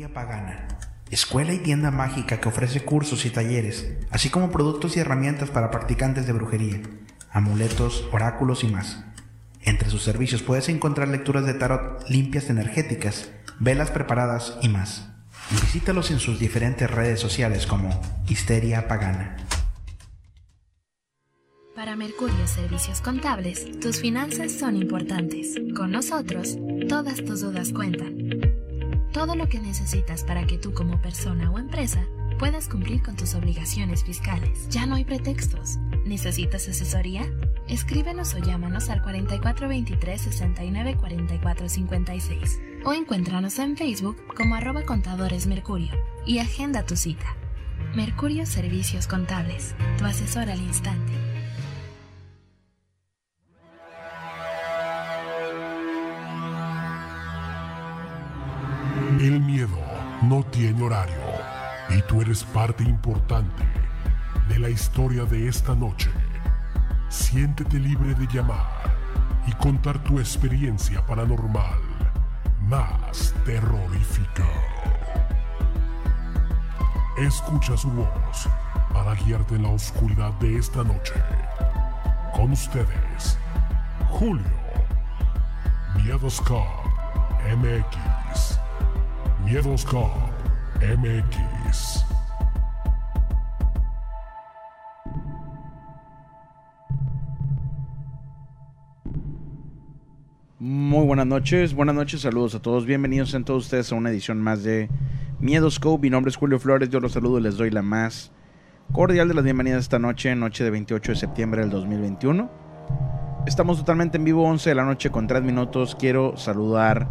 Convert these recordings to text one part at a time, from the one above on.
Histeria Pagana. Escuela y tienda mágica que ofrece cursos y talleres, así como productos y herramientas para practicantes de brujería, amuletos, oráculos y más. Entre sus servicios puedes encontrar lecturas de tarot limpias energéticas, velas preparadas y más. Visítalos en sus diferentes redes sociales como Histeria Pagana. Para Mercurio Servicios Contables, tus finanzas son importantes. Con nosotros, todas tus dudas cuentan. Todo lo que necesitas para que tú como persona o empresa puedas cumplir con tus obligaciones fiscales. Ya no hay pretextos. ¿Necesitas asesoría? Escríbenos o llámanos al 4423 69 44 56 o encuéntranos en Facebook como arroba contadores Mercurio y agenda tu cita. Mercurio Servicios Contables, tu asesor al instante. El miedo no tiene horario y tú eres parte importante de la historia de esta noche. Siéntete libre de llamar y contar tu experiencia paranormal más terrorífica. Escucha su voz para guiarte en la oscuridad de esta noche. Con ustedes, Julio Miedos MX. Miedos Cop MX. Muy buenas noches, buenas noches, saludos a todos, bienvenidos en todos ustedes a una edición más de Miedoscope. Mi nombre es Julio Flores, yo los saludo y les doy la más cordial de las bienvenidas esta noche, noche de 28 de septiembre del 2021. Estamos totalmente en vivo, 11 de la noche con 3 minutos. Quiero saludar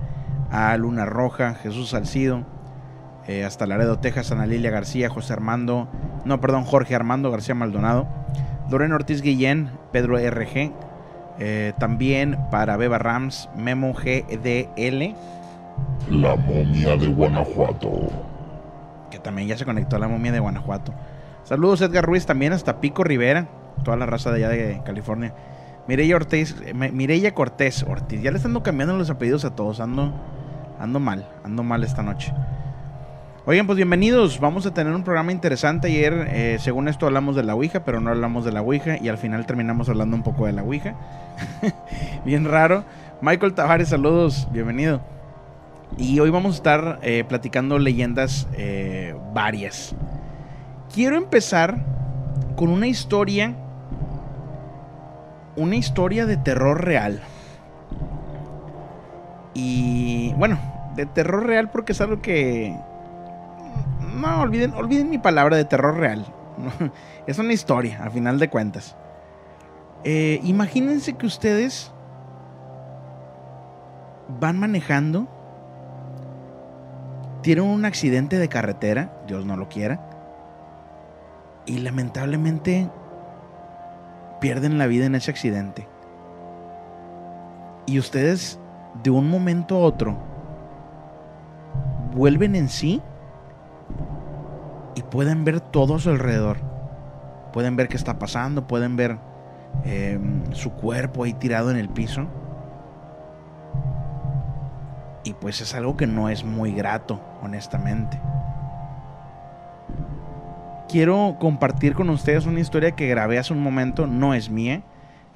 a Luna Roja, Jesús Salcido, eh, hasta Laredo, Texas, Ana Lilia García, José Armando, no, perdón, Jorge Armando García Maldonado, Lorena Ortiz Guillén, Pedro RG, eh, también para Beba Rams, Memo GDL, La momia de Guanajuato. que también ya se conectó a la momia de Guanajuato. Saludos Edgar Ruiz también hasta Pico Rivera, toda la raza de allá de California. Mireya Ortiz, Mireya Cortés Ortiz, ya le están cambiando los apellidos a todos, ando, ando mal, ando mal esta noche. Oigan, pues bienvenidos, vamos a tener un programa interesante. Ayer, eh, según esto, hablamos de la Ouija, pero no hablamos de la Ouija y al final terminamos hablando un poco de la Ouija. Bien raro. Michael Tavares, saludos, bienvenido. Y hoy vamos a estar eh, platicando leyendas eh, varias. Quiero empezar con una historia, una historia de terror real. Y bueno, de terror real porque es algo que... No, olviden, olviden mi palabra de terror real. es una historia, a final de cuentas. Eh, imagínense que ustedes van manejando, tienen un accidente de carretera, Dios no lo quiera, y lamentablemente pierden la vida en ese accidente. Y ustedes de un momento a otro vuelven en sí y pueden ver todo a su alrededor. Pueden ver qué está pasando, pueden ver eh, su cuerpo ahí tirado en el piso. Y pues es algo que no es muy grato, honestamente. Quiero compartir con ustedes una historia que grabé hace un momento, no es mía,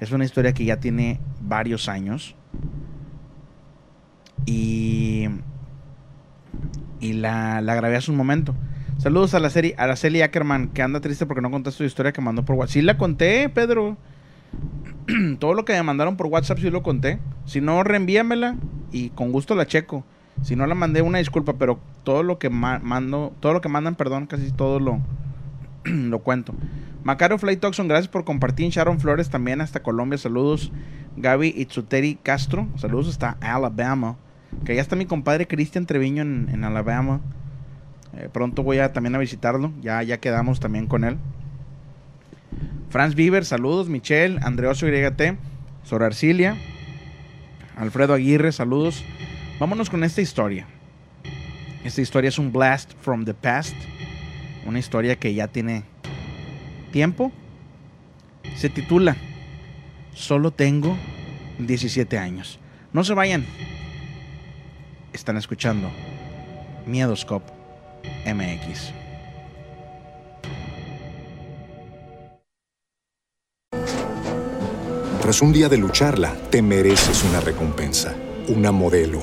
es una historia que ya tiene varios años. Y, y la, la grabé hace un momento. Saludos a la serie, a la Celie Ackerman, que anda triste porque no contaste tu historia que mandó por WhatsApp. Sí la conté, Pedro. Todo lo que me mandaron por WhatsApp sí lo conté. Si no, reenvíamela y con gusto la checo. Si no la mandé, una disculpa, pero todo lo que ma- mando, todo lo que mandan, perdón, casi todo lo, lo cuento. Macario Fly Toxon, gracias por compartir. Sharon Flores también hasta Colombia, saludos. Gaby Itzuteri Castro, saludos hasta Alabama. Que ya está mi compadre Cristian Treviño en, en Alabama. Eh, pronto voy a también a visitarlo. Ya, ya quedamos también con él. Franz Bieber, saludos. Michelle, Andreoso YT, Sor Arcilia, Alfredo Aguirre, saludos. Vámonos con esta historia. Esta historia es un blast from the past. Una historia que ya tiene tiempo. Se titula Solo tengo 17 años. No se vayan. Están escuchando Miedoscope MX. Tras un día de lucharla, te mereces una recompensa, una modelo,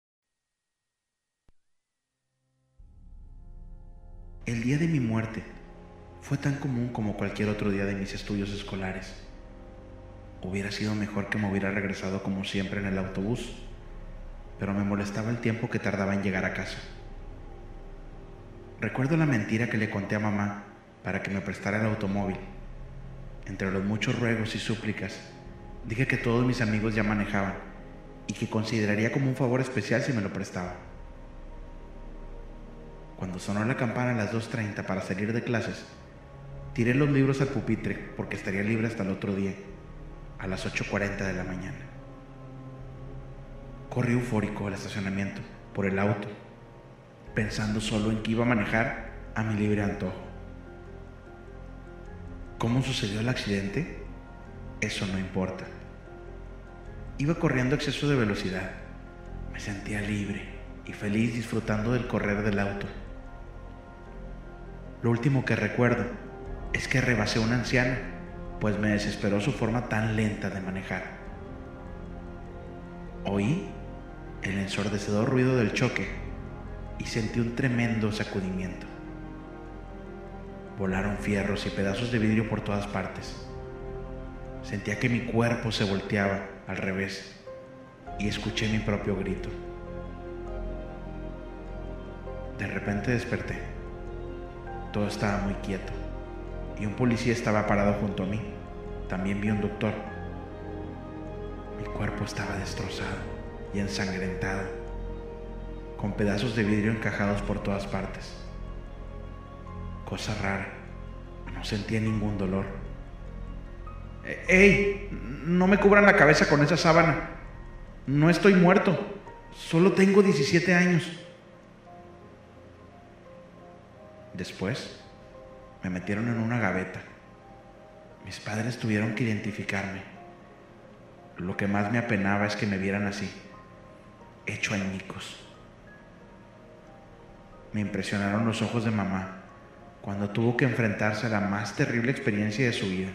El día de mi muerte fue tan común como cualquier otro día de mis estudios escolares. Hubiera sido mejor que me hubiera regresado como siempre en el autobús, pero me molestaba el tiempo que tardaba en llegar a casa. Recuerdo la mentira que le conté a mamá para que me prestara el automóvil. Entre los muchos ruegos y súplicas, dije que todos mis amigos ya manejaban y que consideraría como un favor especial si me lo prestaba. Cuando sonó la campana a las 2.30 para salir de clases, tiré los libros al pupitre porque estaría libre hasta el otro día, a las 8.40 de la mañana. Corrí eufórico al estacionamiento, por el auto, pensando solo en que iba a manejar a mi libre antojo. ¿Cómo sucedió el accidente? Eso no importa. Iba corriendo a exceso de velocidad. Me sentía libre y feliz disfrutando del correr del auto. Lo último que recuerdo es que rebasé a una anciana, pues me desesperó su forma tan lenta de manejar. Oí el ensordecedor ruido del choque y sentí un tremendo sacudimiento. Volaron fierros y pedazos de vidrio por todas partes. Sentía que mi cuerpo se volteaba al revés y escuché mi propio grito. De repente desperté. Todo estaba muy quieto y un policía estaba parado junto a mí. También vi un doctor. Mi cuerpo estaba destrozado y ensangrentado, con pedazos de vidrio encajados por todas partes. Cosa rara, no sentía ningún dolor. ¡Ey! No me cubran la cabeza con esa sábana. No estoy muerto. Solo tengo 17 años. Después me metieron en una gaveta. Mis padres tuvieron que identificarme. Lo que más me apenaba es que me vieran así, hecho añicos. Me impresionaron los ojos de mamá cuando tuvo que enfrentarse a la más terrible experiencia de su vida.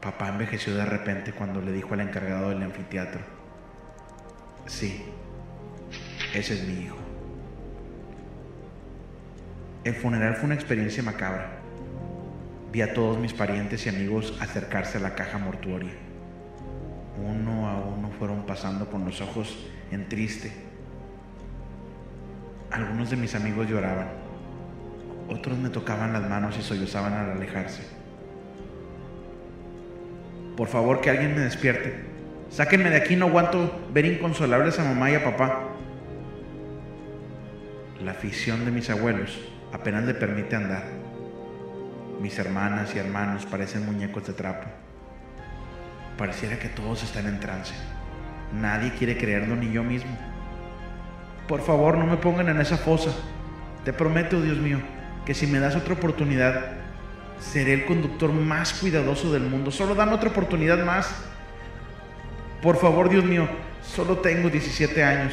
Papá envejeció de repente cuando le dijo al encargado del anfiteatro, sí, ese es mi hijo. El funeral fue una experiencia macabra. Vi a todos mis parientes y amigos acercarse a la caja mortuoria. Uno a uno fueron pasando con los ojos en triste. Algunos de mis amigos lloraban. Otros me tocaban las manos y sollozaban al alejarse. Por favor, que alguien me despierte. Sáquenme de aquí, no aguanto ver inconsolables a mamá y a papá. La afición de mis abuelos apenas le permite andar. Mis hermanas y hermanos parecen muñecos de trapo. Pareciera que todos están en trance. Nadie quiere creerlo ni yo mismo. Por favor, no me pongan en esa fosa. Te prometo, Dios mío, que si me das otra oportunidad, seré el conductor más cuidadoso del mundo. Solo dame otra oportunidad más. Por favor, Dios mío, solo tengo 17 años.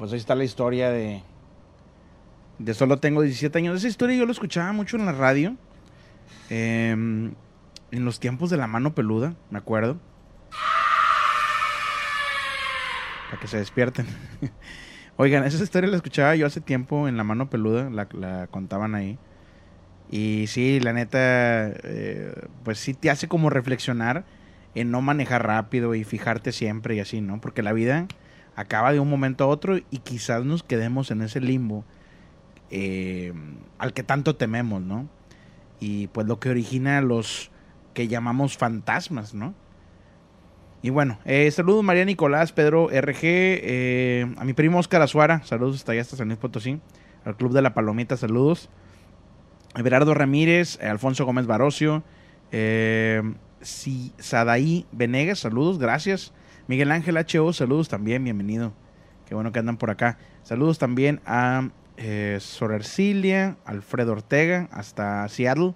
Pues ahí está la historia de. De solo tengo 17 años. Esa historia yo lo escuchaba mucho en la radio. em, en los tiempos de la mano peluda, me acuerdo. Para que se despierten. Oigan, esa historia la escuchaba yo hace tiempo en la mano peluda. La, la contaban ahí. Y sí, la neta, eh, pues sí te hace como reflexionar en no manejar rápido y fijarte siempre y así, ¿no? Porque la vida acaba de un momento a otro y quizás nos quedemos en ese limbo eh, al que tanto tememos, ¿no? Y pues lo que origina los que llamamos fantasmas, ¿no? Y bueno, eh, saludos María Nicolás, Pedro RG, eh, a mi primo Oscar Azuara, saludos hasta allá, hasta San Luis Potosí, al Club de la Palomita, saludos. Everardo Ramírez, Alfonso Gómez Barocio, eh, Si- Sadaí Venegas, saludos, gracias. Miguel Ángel HO, saludos también, bienvenido. Qué bueno que andan por acá. Saludos también a eh, Sor Ercilia, Alfredo Ortega, hasta Seattle.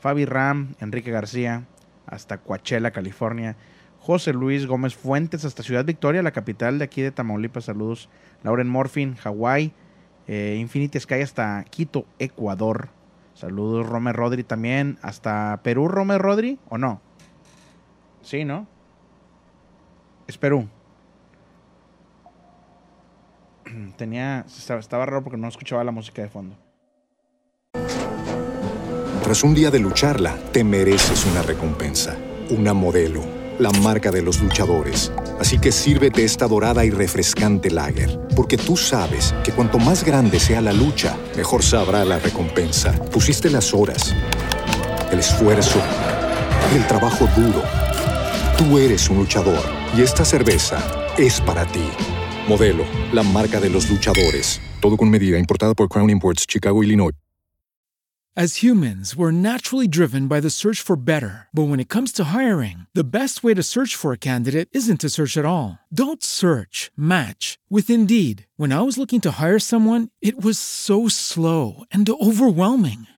Fabi Ram, Enrique García, hasta Coachella, California. José Luis Gómez Fuentes, hasta Ciudad Victoria, la capital de aquí de Tamaulipas. Saludos. Lauren Morfin, Hawái. Eh, Infinity Sky hasta Quito, Ecuador. Saludos, Romer Rodri también. Hasta Perú, Romer Rodri, ¿o no? Sí, ¿no? Es Perú. Tenía. Estaba, raro porque no escuchaba la música de fondo. Tras un día de lucharla, te mereces una recompensa, una modelo, la marca de los luchadores. Así que sírvete esta dorada y refrescante lager, porque tú sabes que cuanto más grande sea la lucha, mejor sabrá la recompensa. Pusiste las horas, el esfuerzo, el trabajo duro. Tú eres un luchador y esta cerveza es para ti. Modelo, la marca de los luchadores. Todo con medida, importada por Crown Imports, Chicago, Illinois. As humans, we're naturally driven by the search for better. But when it comes to hiring, the best way to search for a candidate isn't to search at all. Don't search, match with Indeed. When I was looking to hire someone, it was so slow and overwhelming.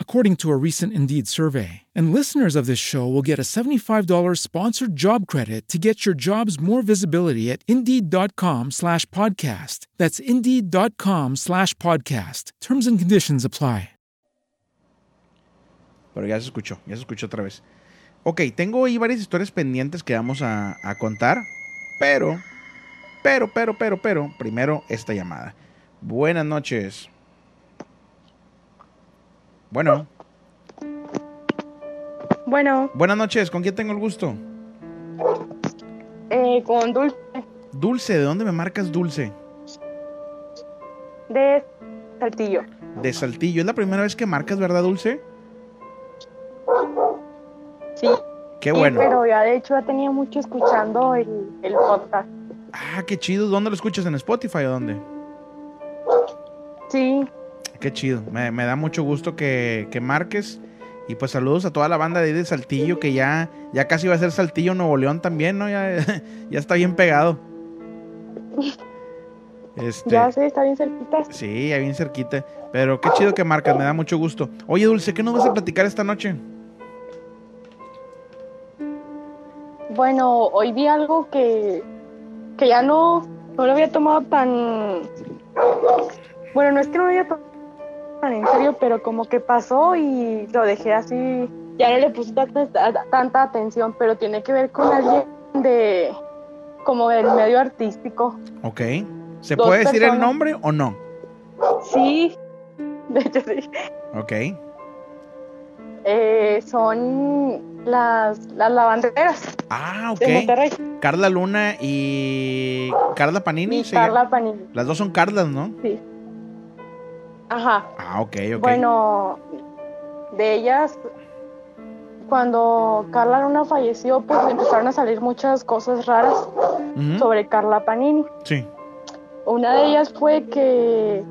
according to a recent Indeed survey. And listeners of this show will get a $75 sponsored job credit to get your jobs more visibility at Indeed.com slash podcast. That's Indeed.com slash podcast. Terms and conditions apply. Pero ya se escuchó, ya se escuchó otra vez. Ok, tengo ahí varias historias pendientes que vamos a, a contar, pero, pero, pero, pero, pero, primero esta llamada. Buenas noches. Bueno, Bueno, buenas noches, ¿con quién tengo el gusto? eh, con Dulce Dulce, ¿de dónde me marcas Dulce? de Saltillo. De Saltillo. ¿Es la primera vez que marcas, verdad, Dulce? Sí. Qué sí, bueno. pero ya de hecho ya tenía mucho escuchando el, el podcast. Ah, qué chido. ¿Dónde lo escuchas? ¿En Spotify o dónde? Sí, Qué chido. Me, me da mucho gusto que, que marques. Y pues saludos a toda la banda de ahí de Saltillo, que ya, ya casi va a ser Saltillo Nuevo León también, ¿no? Ya, ya está bien pegado. Este, ya sé, está bien cerquita. Sí, ya bien cerquita. Pero qué chido que marcas, me da mucho gusto. Oye, Dulce, ¿qué nos vas a platicar esta noche? Bueno, hoy vi algo que, que ya no, no lo había tomado tan... Bueno, no es que no lo había tomado en serio, pero como que pasó y lo dejé así, ya no le puse tanta, tanta atención, pero tiene que ver con alguien de como del medio artístico. Ok. ¿Se Dos puede decir el nombre o no? Sí, de hecho sí. Ok. Eh, son las, las lavanderas Ah, de Monterrey. ok. Carla Luna y Carla Panini. Y ¿se Carla? Panini, Las dos son Carlas, ¿no? sí. Ajá. Ah, ok, ok. Bueno, de ellas, cuando Carla Luna falleció, pues empezaron a salir muchas cosas raras sobre Carla Panini. Sí. Una de ellas fue que,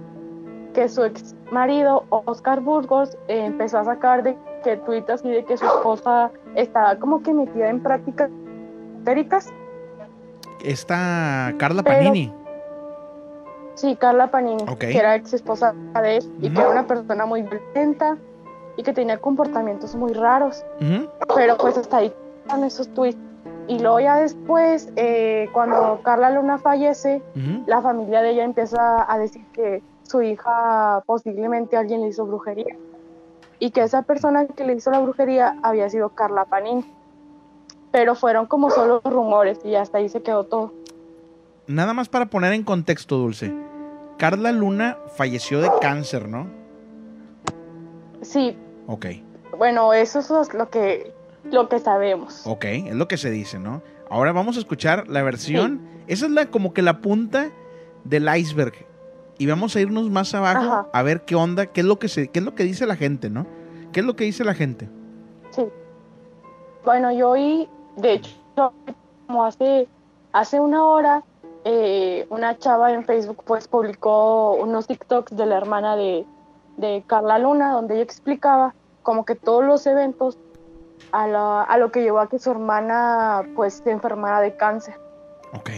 que su ex marido, Oscar Burgos, eh, empezó a sacar de que tuitas así de que su esposa estaba como que metida en prácticas histéricas. Esta Carla Pero- Panini. Sí, Carla Panini, Ok. que era ex esposa de él y que era una persona muy violenta y que tenía comportamientos muy raros. Ujú, Pero pues hasta ahí están esos tweets. Y luego ya después, eh, cuando Carla Luna fallece, la familia de ella empieza a decir que su hija posiblemente alguien le hizo brujería. Y que esa persona que le hizo la brujería había sido Carla Panini. Pero fueron como solo rumores y hasta ahí se quedó todo. Nada más para poner en contexto, Dulce. Carla Luna falleció de cáncer, ¿no? Sí, Ok, bueno, eso es lo que, lo que sabemos. ok, es lo que se dice, ¿no? Ahora vamos a escuchar la versión. Esa es la como que la punta del iceberg. Y vamos a irnos más abajo Ajá. a ver qué onda, qué es lo que se, qué es lo que dice la gente, ¿no? ¿Qué es lo que dice la gente? Sí. Bueno, yo oí, de hecho, como hace, hace una hora, eh, una chava en Facebook pues publicó unos TikToks de la hermana de, de Carla Luna, donde ella explicaba como que todos los eventos a, la- a lo que llevó a que su hermana pues se enfermara de cáncer. Ok.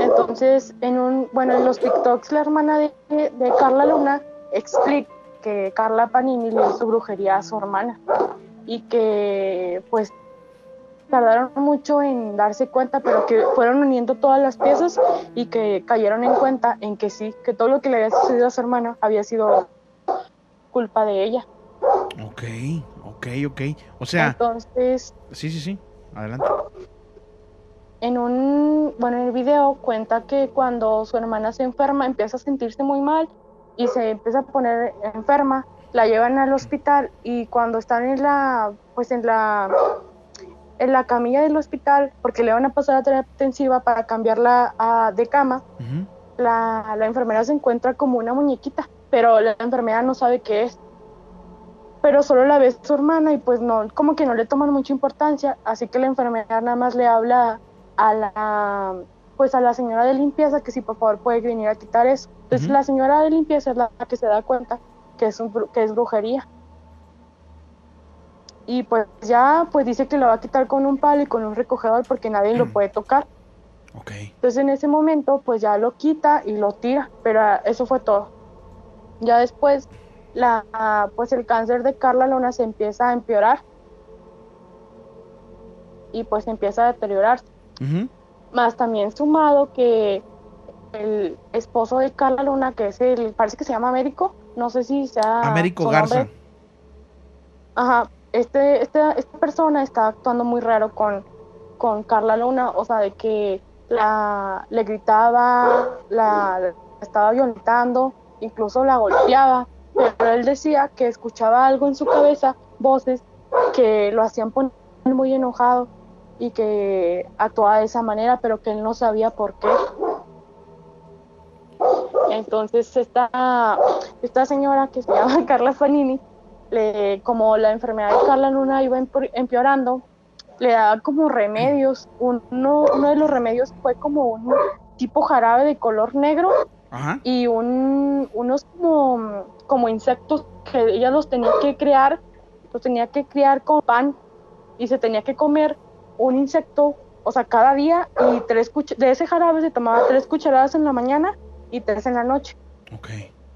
Entonces, en un, bueno, en los TikToks la hermana de, de Carla Luna explica que Carla Panini le hizo brujería a su hermana y que pues tardaron mucho en darse cuenta, pero que fueron uniendo todas las piezas y que cayeron en cuenta en que sí, que todo lo que le había sucedido a su hermana había sido culpa de ella. Ok, ok, ok. O sea, Entonces, sí, sí, sí. Adelante. en un, bueno, en el video cuenta que cuando su hermana se enferma empieza a sentirse muy mal y se empieza a poner enferma, la llevan al hospital y cuando están en la, pues en la, en la camilla del hospital, porque le van a pasar a terapia intensiva para cambiarla a- de cama, Ujú. la, la enfermera se encuentra como una muñequita, pero la enfermera no sabe qué es. Pero solo la ve su hermana y pues no, como que no le toman mucha importancia, así que la enfermera nada más le habla a la, pues a la señora de limpieza que si por favor puede venir a quitar eso. Entonces Ujú. la señora de limpieza es la que se da cuenta que es, un que es brujería. Y pues ya pues dice que lo va a quitar con un palo y con un recogedor porque nadie lo puede tocar. Ok. Entonces en ese momento pues ya lo quita y lo tira, pero ah, eso fue todo. Ya después la, pues el cáncer de Carla Luna se empieza a empeorar y pues empieza a deteriorarse. Más también sumado que el esposo de Carla Luna, que es el, parece que se llama Américo, no sé si sea... Américo Garza. Ajá, este, este, esta persona está actuando muy raro con, con Carla Luna, o sea, de que la, le gritaba, la, estaba violentando, incluso la golpeaba, pero él decía que escuchaba algo en su cabeza, voces que lo hacían poner muy enojado y que actuaba de esa manera, pero que él no sabía por qué. Entonces esta, esta señora que se llama Carla Fanini, le, como la enfermedad de Carla Luna iba empeorando, le daba como remedios. Uno, uno de los remedios fue como un tipo jarabe de color negro y un, unos como, como insectos que ella los tenía que crear, los tenía que criar con pan y se tenía que comer un insecto, o sea, cada día y tres de ese jarabe se tomaba tres cucharadas en la mañana y tres en la noche.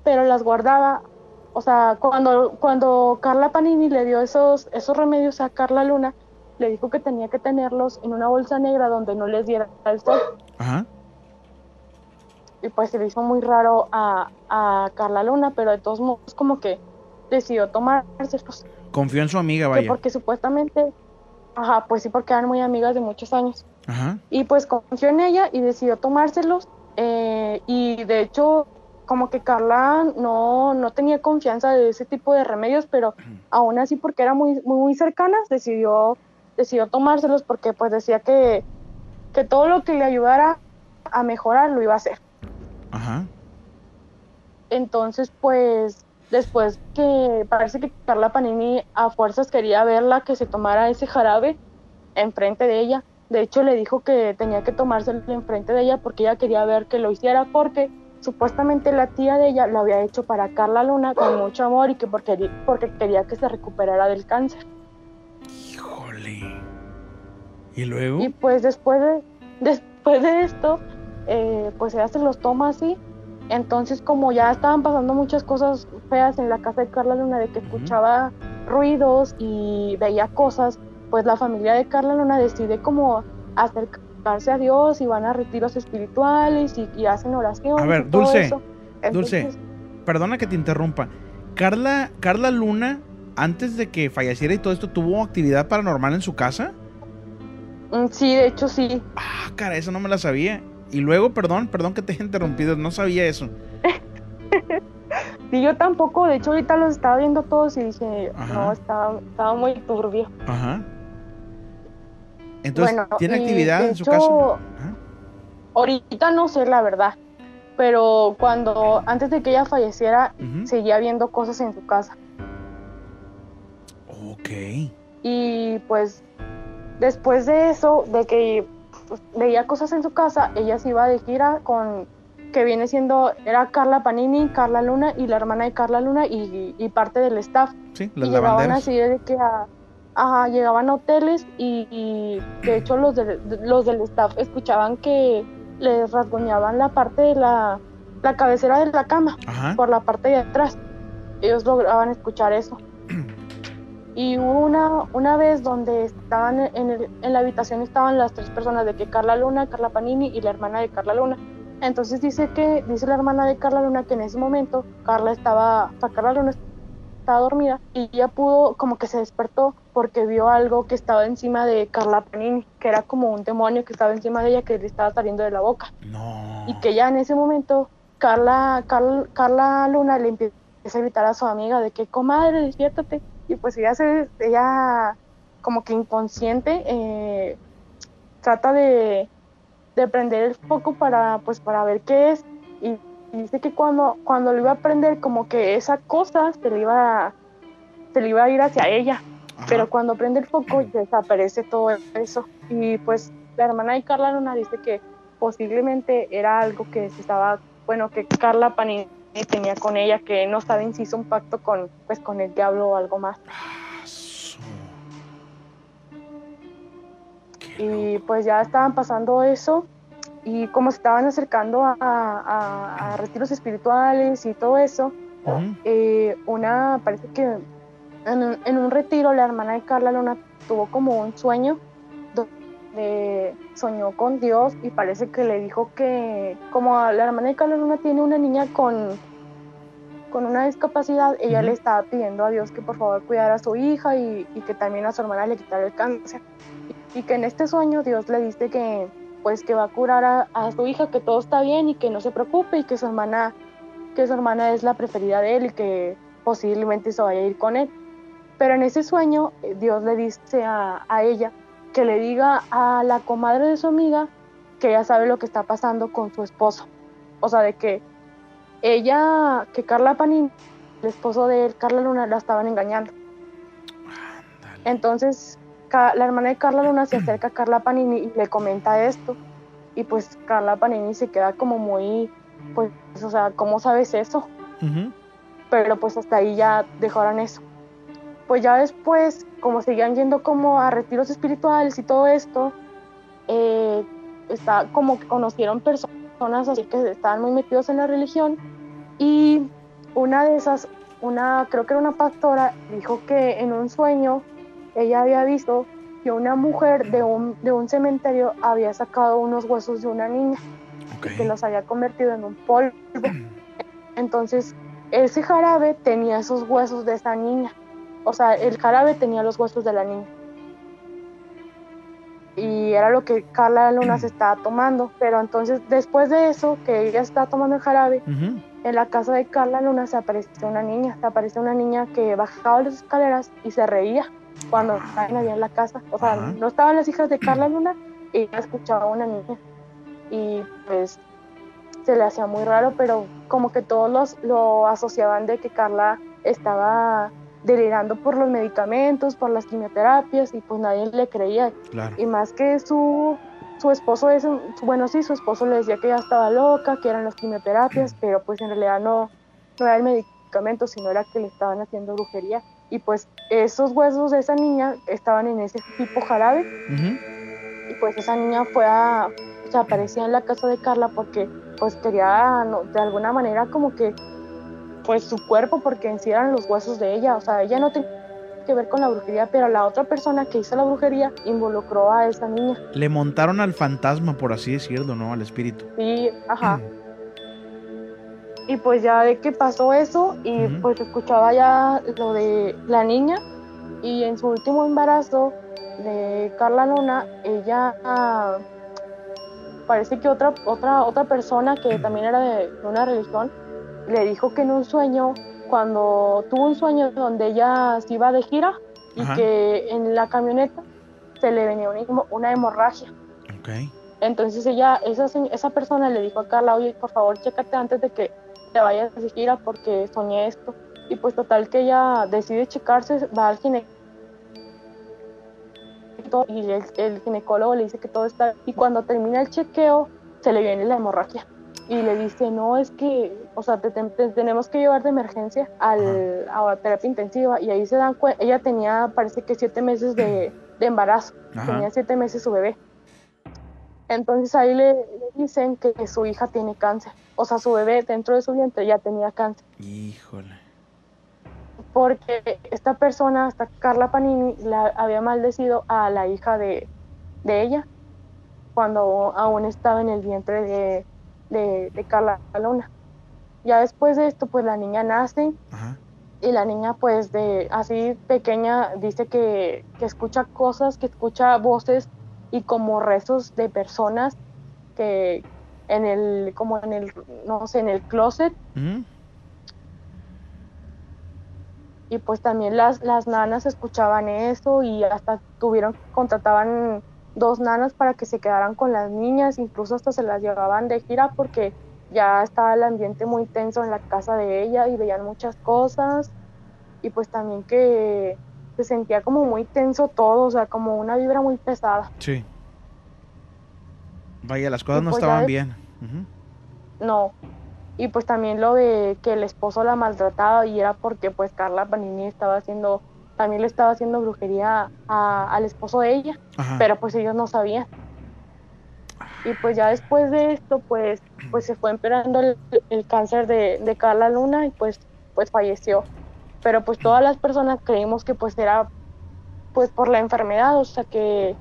Pero las guardaba, o sea, cuando, cuando Carla Panini le dio esos, esos remedios a Carla Luna, le dijo que tenía que tenerlos en una bolsa negra donde no les diera el sol. Ajá. Y pues se le hizo muy raro a, a Carla Luna, pero de todos modos como que decidió tomárselos. Confió en su amiga, vaya. porque supuestamente, ajá, pues sí, porque eran muy amigas de muchos años. Ajá. Y pues confió en ella y decidió tomárselos. Eh, y de hecho, como que Carla no, no tenía confianza de ese tipo de remedios, pero aún así, porque eran muy, muy, muy cercanas, decidió decidió tomárselos porque pues decía que, que todo lo que le ayudara a mejorar lo iba a hacer. Ajá. Entonces, pues, después que parece que Carla Panini a fuerzas quería verla que se tomara ese jarabe enfrente de ella. De hecho, le dijo que tenía que tomárselo enfrente de ella porque ella quería ver que lo hiciera porque supuestamente la tía de ella lo había hecho para Carla Luna con mucho amor y que porque, porque quería que se recuperara del cáncer. ¿Y luego? Y pues después de, después de esto, eh, pues ella se los toma así. Entonces, como ya estaban pasando muchas cosas feas en la casa de Carla Luna, de que escuchaba ruidos y veía cosas, pues la familia de Carla Luna decide como acercarse a Dios y van a retiros espirituales y, hacen oración. A ver, Dulce, Dulce, perdona que te interrumpa. Carla, Carla Luna antes de que falleciera y todo esto, ¿tuvo actividad paranormal en su casa? Mm, sí, de hecho sí. Ah, cara, eso no me la sabía. Y luego, perdón, perdón que te haya interrumpido, no sabía eso. sí, yo tampoco, de hecho ahorita los estaba viendo todos y dije, no, estaba, estaba muy turbio. Ajá. Entonces, ¿tiene actividad en su casa? Ahorita no sé la verdad, pero cuando, antes de que ella falleciera, seguía viendo cosas en su casa. Ok. Y pues después de eso, de que pues, veía cosas en su casa, ella se iba de gira con que viene siendo, era Carla Panini, Carla Luna y la hermana de Carla Luna y, parte del staff. Sí, las y así de que ajá, llegaban a hoteles y, de hecho los, los del staff escuchaban que les rasguñaban la parte de la, la cabecera de la cama por la parte de atrás. Ellos lograban escuchar eso. Y hubo una, una vez donde estaban en, el, en, la habitación estaban las tres personas de que Carla Luna, Carla Panini y la hermana de Carla Luna. Entonces dice que dice la hermana de Carla Luna que en ese momento Carla estaba, o Carla Luna estaba dormida y ella pudo como que se despertó porque vio algo que estaba encima de Carla Panini, que era como un demonio que estaba encima de ella que le estaba saliendo de la boca. No. Y que ya en ese momento Carla, Carla, Carla Luna le empieza a gritar a su amiga de que comadre, despiértate y pues ella se ella como que inconsciente eh, trata de, de, prender el foco para pues para ver qué es y, dice que cuando cuando lo iba a prender como que esa cosa se le iba se le iba a ir hacia ella pero cuando prende el foco desaparece todo eso. Y pues la hermana de Carla Luna dice que posiblemente era algo que se estaba bueno que Carla Panini tenía con ella, que no saben si hizo un pacto con, pues, con el diablo o algo más. y pues ya estaban pasando eso. Y como se estaban acercando a, retiros espirituales y todo eso, eh, una, parece que en un, en un retiro la hermana de Carla Luna tuvo como un sueño donde soñó con Dios y parece que le dijo que como la hermana de Carla Luna tiene una niña con, con una discapacidad, ella le estaba pidiendo a Dios que por favor cuidara a su hija y, y que también a su hermana le quitara el cáncer. Y, y que en este sueño Dios le dice que pues que va a curar a, a, su hija, que todo está bien y que no se preocupe y que su hermana, que su hermana es la preferida de él y que posiblemente se vaya a ir con él. Pero en ese sueño eh, Dios le dice a, a ella que le diga a la comadre de su amiga que ella sabe lo que está pasando con su esposo. O sea, de que ella, que Carla Panín, el esposo de él, Carla Luna, la estaban engañando. Entonces, la hermana de Carla Luna se acerca a Carla Panini y le comenta esto. Y pues Carla Panini se queda como muy, pues, o sea, ¿cómo sabes eso? Uh -huh. Pero pues hasta ahí ya dejaron eso. Pues ya después, como seguían yendo como a retiros espirituales y todo esto, eh, está como que conocieron personas así que estaban muy metidos en la religión y una de esas, una, creo que era una pastora, dijo que en un sueño ella había visto que una mujer de un, de un cementerio había sacado unos huesos de una niña okay. y que los había convertido en un polvo. Entonces, ese jarabe tenía esos huesos de esa niña. O sea, el jarabe tenía los huesos de la niña. Y era lo que Carla Luna se estaba tomando. Pero entonces, después de eso, que ella estaba tomando el jarabe, uh -huh. en la casa de Carla Luna se apareció una niña. Se apareció una niña que bajaba las escaleras y se reía cuando estaban allá en la casa. O sea, no estaban las hijas de Carla Luna y ella escuchaba a una niña. Y pues se le hacía muy raro, pero como que todos los, lo asociaban de que Carla estaba delirando por los medicamentos, por las quimioterapias y pues nadie le creía. Claro. Y más que su, su esposo, es, bueno, sí, su esposo le decía que ella estaba loca, que eran las quimioterapias, pero pues en realidad no, no era el medicamento, sino era que le estaban haciendo brujería y pues esos huesos de esa niña estaban en ese tipo jarabe uh -huh. y pues esa niña fue a o sea, aparecía en la casa de Carla porque pues quería no, de alguna manera como que pues su cuerpo porque en sí eran los huesos de ella. O sea ella no tenía que ver con la brujería pero la otra persona que hizo la brujería involucró a esa niña. Le montaron al fantasma por así decirlo no al espíritu. Sí ajá. Y pues ya de que pasó eso y uh -huh. pues escuchaba ya lo de la niña y en su último embarazo de Carla Luna ella ah, parece que otra otra otra persona que también era de, una religión le dijo que en un sueño cuando tuvo un sueño donde ella se iba de gira y Ajá. que en la camioneta se le venía una, una hemorragia okay. entonces ella esa esa persona le dijo a Carla oye por favor chécate antes de que te vayas de gira porque soñé esto. Y pues total que ella decide checarse, va al ginecólogo y el, el, ginecólogo le dice que todo está y cuando termina el chequeo se le viene la hemorragia y le dice no es que o sea te, te, te tenemos que llevar de emergencia al, a terapia intensiva y ahí se dan cuenta ella tenía parece que siete meses de, de embarazo Ajá. tenía siete meses su bebé entonces ahí le, le, dicen que su hija tiene cáncer. O sea, su bebé dentro de su vientre ya tenía cáncer. Híjole. Porque esta persona, hasta Carla Panini, la había maldecido a la hija de, de ella cuando aún estaba en el vientre de, de, de Carla Luna. Ya después de esto, pues la niña nace. Ajá. Y la niña, pues, de así pequeña, dice que, que escucha cosas, que escucha voces y como rezos de personas que en el como en el no sé en el closet -huh. y pues también las las nanas escuchaban eso y hasta tuvieron contrataban dos nanas para que se quedaran con las niñas incluso hasta se las llevaban de gira porque ya estaba el ambiente muy tenso en la casa de ella y veían muchas cosas y pues también que se sentía como muy tenso todo, o sea, como una vibra muy pesada. Sí. Vaya, las cosas y no pues estaban de... bien. Uh -huh. No. Y pues también lo de que el esposo la maltrataba y era porque pues Carla Panini estaba haciendo, también le estaba haciendo brujería a, al esposo de ella, Ajá. pero pues ellos no sabían. Y pues ya después de esto, pues, pues se fue empeorando el, el cáncer de, de Carla Luna y pues pues falleció. Pero pues todas las personas creímos que pues era pues por la enfermedad, o sea que,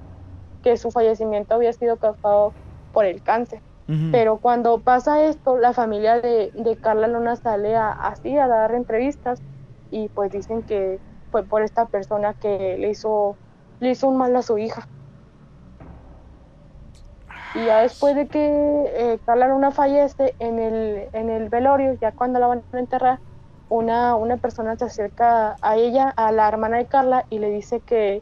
que su fallecimiento había sido causado por el cáncer. Pero cuando pasa esto, la familia de, de Carla Luna sale a, así a dar entrevistas y pues dicen que fue por esta persona que le hizo, le hizo un mal a su hija. Y ya después de que eh, Carla Luna fallece en el, en el velorio, ya cuando la van a enterrar, una, una persona se acerca a ella, a la hermana de Carla, y le dice que,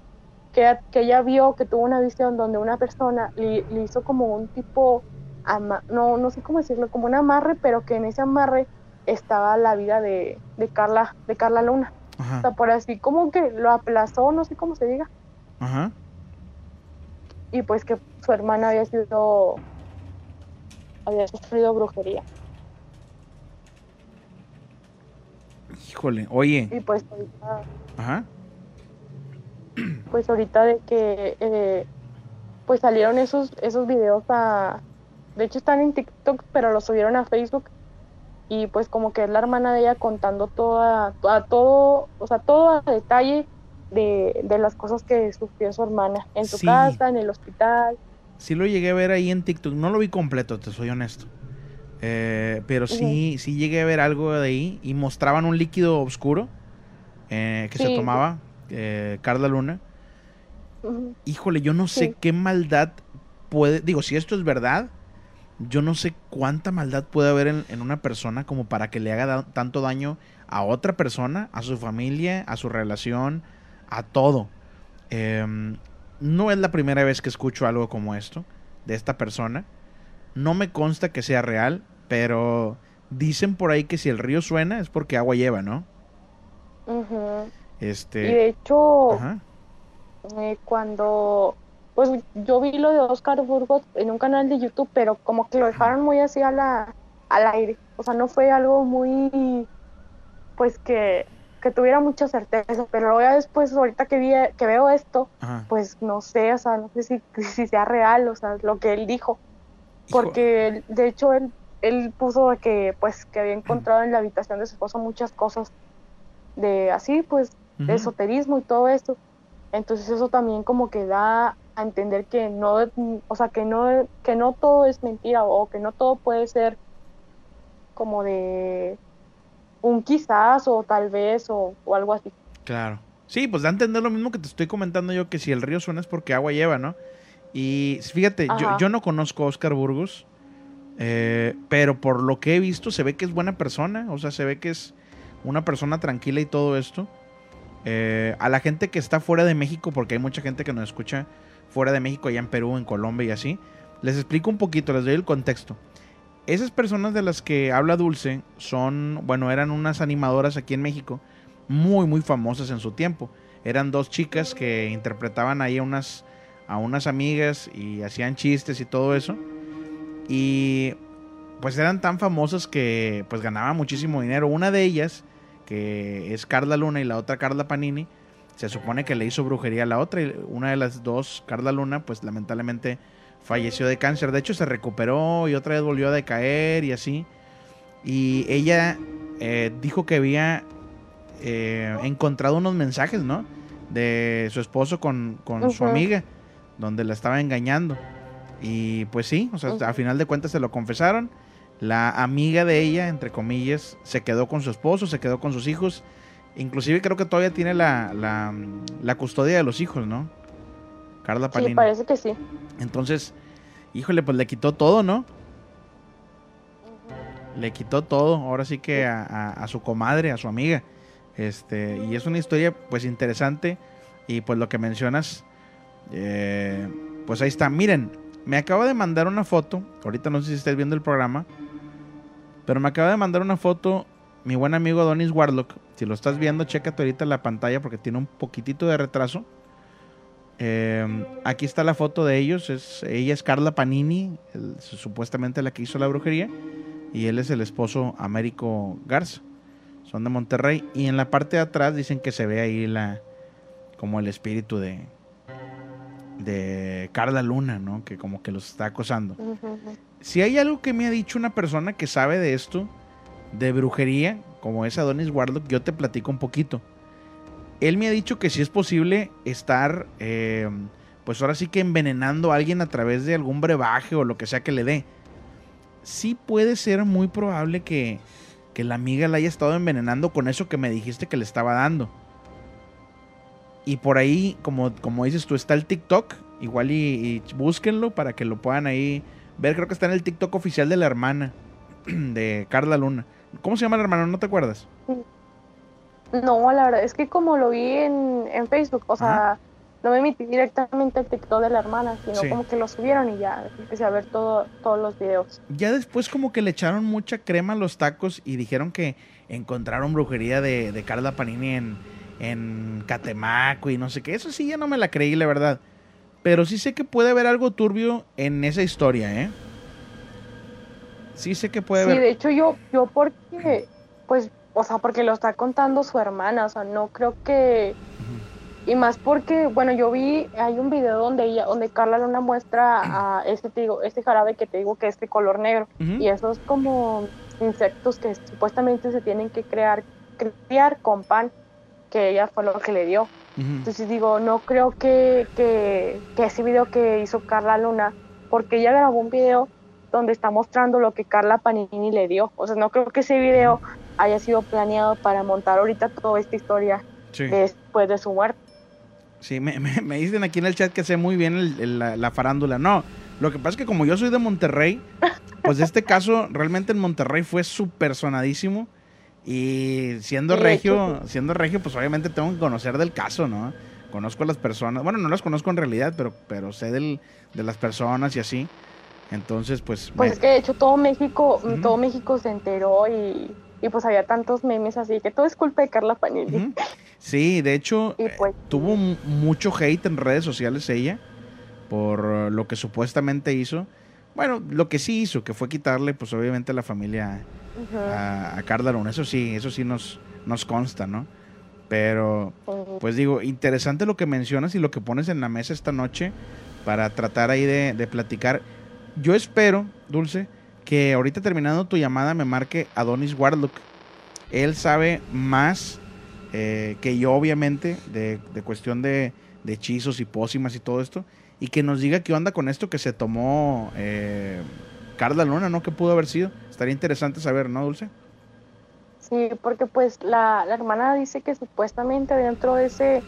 que, ella vio, que tuvo una visión donde una persona le, le hizo como un tipo no, no sé cómo decirlo, como un amarre, pero que en ese amarre estaba la vida de, de Carla, de Carla Luna. O sea, por así como que lo aplazó, no sé cómo se diga. Ajá. Y pues que su hermana había sido, había sufrido brujería. Híjole, oye. Y pues ahorita, Ajá. Pues ahorita de que eh, pues salieron esos, esos videos a, de hecho están en TikTok, pero lo subieron a Facebook y pues como que es la hermana de ella contando toda, a todo, o sea, todo a detalle de, las cosas que sufrió su hermana en su casa, en el hospital. Sí lo llegué a ver ahí en TikTok, no lo vi completo, te soy honesto. Eh, pero sí, sí llegué a ver algo de ahí y mostraban un líquido oscuro eh, que se tomaba eh, Carla Luna. Híjole, yo no sé qué maldad puede, digo, si esto es verdad, yo no sé cuánta maldad puede haber en, una persona como para que le haga tanto daño a otra persona, a su familia, a su relación, a todo. Em, no es la primera vez que escucho algo como esto de esta persona. No me consta que sea real, pero dicen por ahí que si el río suena es porque agua lleva, ¿no? Este. Y de hecho, eh, cuando pues yo vi lo de Oscar Burgos en un canal de YouTube, pero como que lo dejaron muy así a la, al aire. O sea, no fue algo muy, pues que, que tuviera mucha certeza. Pero luego ya después, ahorita que, vi, que veo esto, pues no sé, o sea, no sé si, si sea real, o sea, lo que él dijo. Porque de hecho él, él puso que, pues, que había encontrado en la habitación de su esposo muchas cosas de así, pues, de esoterismo y todo eso. Entonces eso también como que da a entender que no, o sea, que no, que no todo es mentira o que no todo puede ser como de un quizás o tal vez o, algo así. Claro. Sí, pues da a entender lo mismo que te estoy comentando yo, que si el río suena es porque agua lleva, ¿no? Y fíjate, yo, yo, no conozco a Oscar Burgos, eh, pero por lo que he visto se ve que es buena persona, o sea, se ve que es una persona tranquila y todo esto. Eh, a la gente que está fuera de México, porque hay mucha gente que nos escucha fuera de México, allá en Perú, en Colombia y así. Les explico un poquito, les doy el contexto. Esas personas de las que habla Dulce son, bueno, eran unas animadoras aquí en México, muy, muy famosas en su tiempo. Eran dos chicas que interpretaban ahí a unas, a unas amigas y hacían chistes y todo eso. Y pues eran tan famosas que pues ganaban muchísimo dinero. Una de ellas, que es Carla Luna y la otra Carla Panini, se supone que le hizo brujería a la otra y una de las dos, Carla Luna, pues lamentablemente falleció de cáncer. De hecho se recuperó y otra vez volvió a decaer y así. Y ella eh, dijo que había eh, encontrado unos mensajes, ¿no? De su esposo con, su amiga, donde la estaba engañando. Y pues sí, o sea, a final de cuentas se lo confesaron. La amiga de ella, entre comillas, se quedó con su esposo, se quedó con sus hijos Inclusive creo que todavía tiene la, la, custodia de los hijos, ¿no? Carla Panini. Sí, parece que sí. Entonces, híjole, pues le quitó todo, ¿no? Le quitó todo, ahora sí que a, su comadre, a su amiga. Este, y es una historia pues interesante. Y pues lo que mencionas, eh, pues ahí está. Miren, me acaba de mandar una foto. Ahorita no sé si estáis viendo el programa. Pero me acaba de mandar una foto mi buen amigo Donis Warlock, si lo estás viendo, chécate ahorita la pantalla porque tiene un poquitito de retraso. Em, aquí está la foto de ellos. Es, ella es Carla Panini, supuestamente la que hizo la brujería. Y él es el esposo Américo Garza. Son de Monterrey. Y en la parte de atrás dicen que se ve ahí la como el espíritu de, de Carla Luna, ¿no? Que como que los está acosando. Si hay algo que me ha dicho una persona que sabe de esto, de brujería, como es Adonis Warlock, yo te platico un poquito. Él me ha dicho que si es posible estar, eh, pues ahora sí que envenenando a alguien a través de algún brebaje o lo que sea que le dé. Sí puede ser muy probable que, que la amiga la haya estado envenenando con eso que me dijiste que le estaba dando. Y por ahí, como, como dices tú, está el TikTok. Igual y, y búsquenlo para que lo puedan ahí ver. Creo que está en el TikTok oficial de la hermana de Carla Luna. ¿Cómo se llama la hermana? ¿No te acuerdas? No, la verdad es que como lo vi en, en Facebook, o sea, no me emití directamente el TikTok de la hermana, sino Sí. como que lo subieron y ya empecé a ver todo, todos los videos. Ya después como que le echaron mucha crema a los tacos y dijeron que encontraron brujería de, de Carla Panini en, en Catemaco y no sé qué. Eso sí ya no me la creí, la verdad. Pero sí sé que puede haber algo turbio en esa historia, ¿eh? Sí sé que puede Sí, haber... de hecho yo, yo porque, pues, o sea, porque lo está contando su hermana, o sea, no creo que, y más porque, bueno, yo vi, hay un video donde ella, donde Carla Luna muestra a este, te digo, este jarabe que te digo que es de color negro, Ujú. y esos como insectos que supuestamente se tienen que crear, criar con pan, que ella fue lo que le dio. Ujú. Entonces digo, no creo que, que, que ese video que hizo Carla Luna, porque ella grabó un video donde está mostrando lo que Carla Panini le dio. O sea, no creo que ese video haya sido planeado para montar ahorita toda esta historia Sí. después de su muerte. Sí, me, me- me dicen aquí en el chat que sé muy bien el- el- la, la farándula. No, lo que pasa es que como yo soy de Monterrey, pues este caso realmente en Monterrey fue súper sonadísimo. Y siendo Sí, regio, hecho, siendo regio, pues obviamente tengo que conocer del caso, ¿no? Conozco a las personas, bueno, no las conozco en realidad, pero, pero sé del, de las personas y así. Entonces, pues... Pues me- es que de hecho todo México, Ujú. todo México se enteró y, y pues había tantos memes así que todo es culpa de Carla Panini. Sí, de hecho, Y eh, pues- tuvo mucho hate en redes sociales ella por lo que supuestamente hizo. Bueno, lo que sí hizo, que fue quitarle, pues obviamente a la familia a, a Carla Luna. Eso sí, eso sí nos, nos consta, ¿no? Pero, pues digo, interesante lo que mencionas y lo que pones en la mesa esta noche para tratar ahí de, de platicar. Yo espero, Dulce, que ahorita terminando tu llamada me marque Adonis Warlock. Él sabe más eh, que yo, obviamente, de, de cuestión de, hechizos y pócimas y todo esto. Y que nos diga qué onda con esto que se tomó eh, Carla Luna, ¿no? ¿Qué pudo haber sido? Estaría interesante saber, ¿no, Dulce? Sí, porque pues la, la hermana dice que supuestamente dentro de ese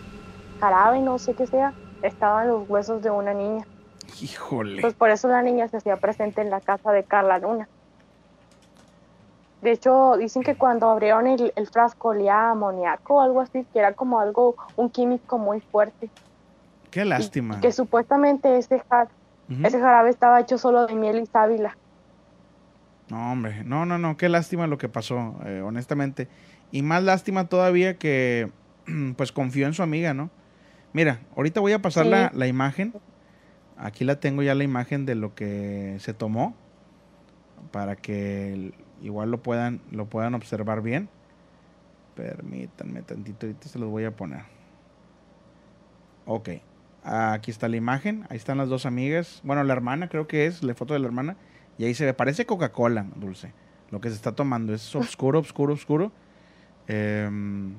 jarabe, no sé qué sea, estaban los huesos de una niña. Híjole. Pues por eso la niña se hacía presente en la casa de Carla Luna. De hecho, dicen que cuando abrieron el, el frasco olía amoníaco o algo así, que era como algo, un químico muy fuerte. Qué lástima. y que supuestamente ese, jar- ese jarabe estaba hecho solo de miel y sábila. No, hombre, no, no, no, qué lástima lo que pasó, eh, honestamente. Y más lástima todavía que, pues, confió en su amiga, ¿no? Mira, ahorita voy a pasar Sí. la, la imagen. Aquí la tengo ya la imagen de lo que se tomó. Para que igual lo puedan, lo puedan observar bien. Permítanme tantito, ahorita se los voy a poner. Ok, aquí está la imagen. Ahí están las dos amigas. Bueno, la hermana creo que es, la foto de la hermana. Y ahí se ve, parece Coca-Cola, dulce. Lo que se está tomando es oscuro, oscuro, oscuro. Em,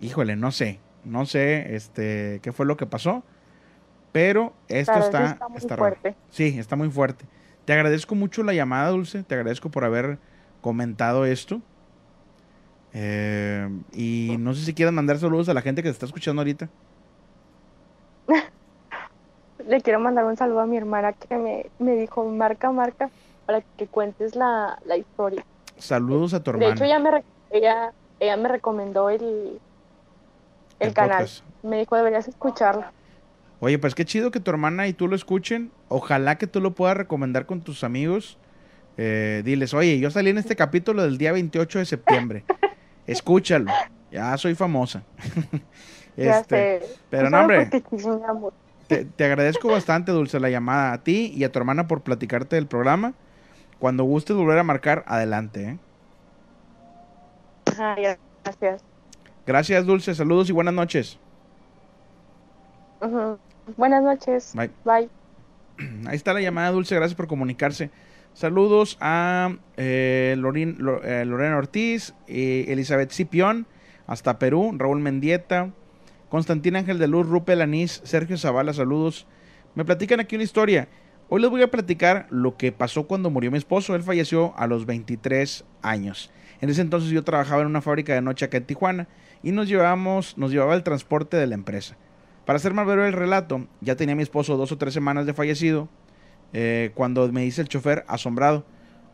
híjole, no sé. No sé este, qué fue lo que pasó. Pero esto está, está muy está raro. fuerte. Sí, está muy fuerte. Te agradezco mucho la llamada, Dulce. Te agradezco por haber comentado esto. Em, y no sé si quieran mandar saludos a la gente que se está escuchando ahorita. Le quiero mandar un saludo a mi hermana que me, me dijo, marca, marca, para que cuentes la, la historia. Saludos a tu De hermana. hecho, ella me, ella, ella me recomendó el, el, El canal. podcast. Me dijo, deberías escucharlo. Oye, pues qué chido que tu hermana y tú lo escuchen. Ojalá que tú lo puedas recomendar con tus amigos. Eh, diles, oye, yo salí en este capítulo del día 28 de septiembre. Escúchalo. Ya soy famosa. Ya Este, sé. pero no, hombre. te, te agradezco bastante, Dulce, la llamada a ti y a tu hermana por platicarte del programa. Cuando gustes volver a marcar, adelante. ¿eh? Ajá, gracias. Gracias, Dulce. Saludos y buenas noches. Ujú. Buenas noches. Bye. Bye. Ahí está la llamada, Dulce. Gracias por comunicarse. Saludos a eh, Lorin- eh, Lorena Ortiz, eh, Elizabeth Cipión, hasta Perú, Raúl Mendieta, Constantín Ángel de Luz, Rupel Anís, Sergio Zavala, saludos. Me platican aquí una historia. Hoy les voy a platicar lo que pasó cuando murió mi esposo. Él falleció a los 23 años. En ese entonces yo trabajaba en una fábrica de noche acá en Tijuana y nos llevábamos, nos llevaba el transporte de la empresa. Para hacer más breve el relato, ya tenía mi esposo dos o tres semanas de fallecido eh, cuando me dice el chofer asombrado,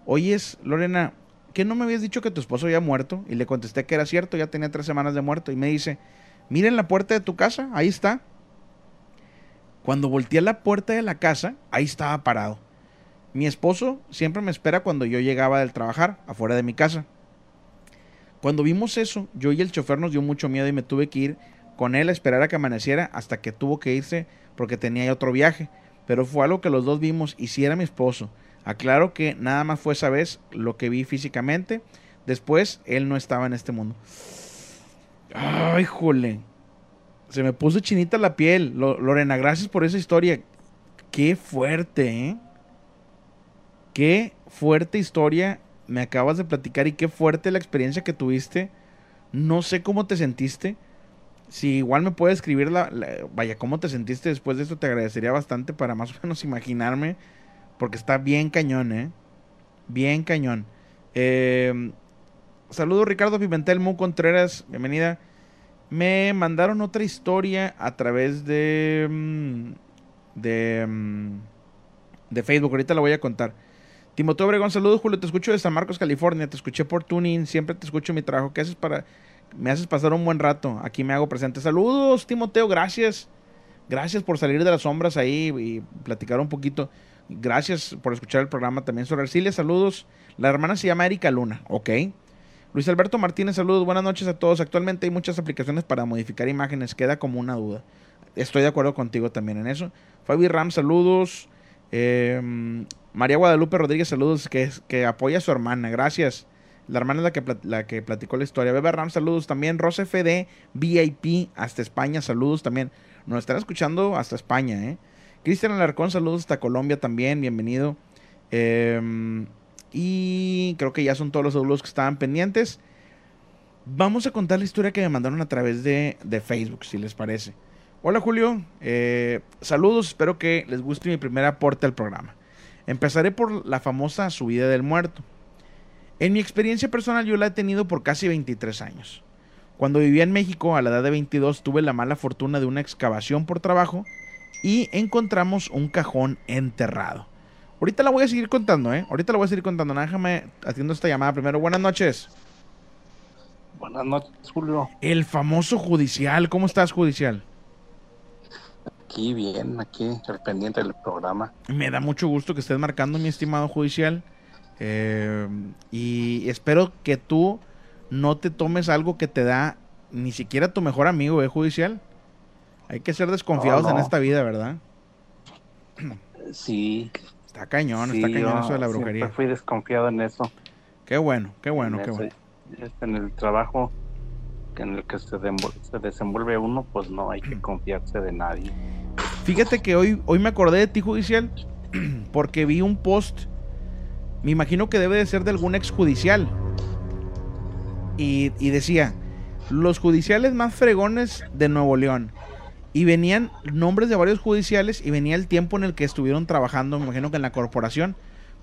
oyes Lorena, ¿qué no me habías dicho que tu esposo había muerto? Y le contesté que era cierto, ya tenía tres semanas de muerto. Y me dice, miren la puerta de tu casa, ahí está. Cuando volteé a la puerta de la casa, ahí estaba parado. Mi esposo siempre me espera cuando yo llegaba del trabajar, afuera de mi casa. Cuando vimos eso, yo y el chofer nos dio mucho miedo y me tuve que ir con él a esperar a que amaneciera hasta que tuvo que irse porque tenía otro viaje. Pero fue algo que los dos vimos y si era mi esposo. Aclaro que nada más fue esa vez lo que vi físicamente. Después, él no estaba en este mundo. Ay, jole. Se me puso chinita la piel. Lo- Lorena, gracias por esa historia. Qué fuerte, ¿eh? Qué fuerte historia me acabas de platicar y qué fuerte la experiencia que tuviste. No sé cómo te sentiste. Si igual me puedes escribir la, vaya, cómo te sentiste después de esto, te agradecería bastante para más o menos imaginarme. Porque está bien cañón, ¿eh? Bien cañón. Eh, saludos Ricardo Pimentel, Mu Contreras, bienvenida. Me mandaron otra historia a través de... mm, De... mm, De Facebook, ahorita la voy a contar. Timoteo Obregón, saludos Julio, te escucho de San Marcos, California, te escuché por Tuning, siempre te escucho mi trabajo. ¿Qué haces para...? Me haces pasar un buen rato, aquí me hago presente. Saludos Timoteo, gracias. Gracias por salir de las sombras ahí y platicar un poquito. Gracias por escuchar el programa también. Sor Arcilia, saludos. La hermana se llama Erika Luna, ok. Luis Alberto Martínez, saludos. Buenas noches a todos. Actualmente hay muchas aplicaciones para modificar imágenes. Queda como una duda. Estoy de acuerdo contigo también en eso. Fabi Ram, saludos. Eh, María Guadalupe Rodríguez, saludos. Que, que apoya a su hermana. Gracias. La hermana es la que, la que platicó la historia. Bebe Ram, saludos también. Rosa FD, VIP, hasta España, saludos también. Nos están escuchando hasta España, ¿eh? Cristian Alarcón, saludos hasta Colombia también, bienvenido. Eh, y creo que ya son todos los saludos que estaban pendientes. Vamos a contar la historia que me mandaron a través de, de Facebook, si les parece. Hola Julio, eh, saludos, espero que les guste mi primer aporte al programa. Empezaré por la famosa subida del muerto. En mi experiencia personal yo la he tenido por casi 23 años. Cuando vivía en México a la edad de 22 tuve la mala fortuna de una excavación por trabajo y encontramos un cajón enterrado. Ahorita la voy a seguir contando, ¿eh? Ahorita la voy a seguir contando. Déjame haciendo esta llamada primero. Buenas noches. Buenas noches, Julio. El famoso judicial. ¿Cómo estás, judicial? Aquí bien, aquí al pendiente del programa. Me da mucho gusto que estés marcando, mi estimado judicial. Eh, y espero que tú no te tomes algo que te da ni siquiera tu mejor amigo, ¿eh, judicial? Hay que ser desconfiados No, no. en esta vida, ¿verdad? Sí, Está cañón, sí, está cañón eso de la siempre brujería. fui desconfiado en eso. Qué bueno, qué bueno, en, qué ese- bueno. este, en el trabajo en el que se, se desenvuelve uno, pues no hay que confiarse de nadie. Fíjate que hoy, hoy me acordé de ti, judicial, porque vi un post. Me imagino que debe de ser de algún exjudicial. Y, y decía: Los judiciales más fregones de Nuevo León. Y venían nombres de varios judiciales y venía el tiempo en el que estuvieron trabajando, me imagino que en la corporación.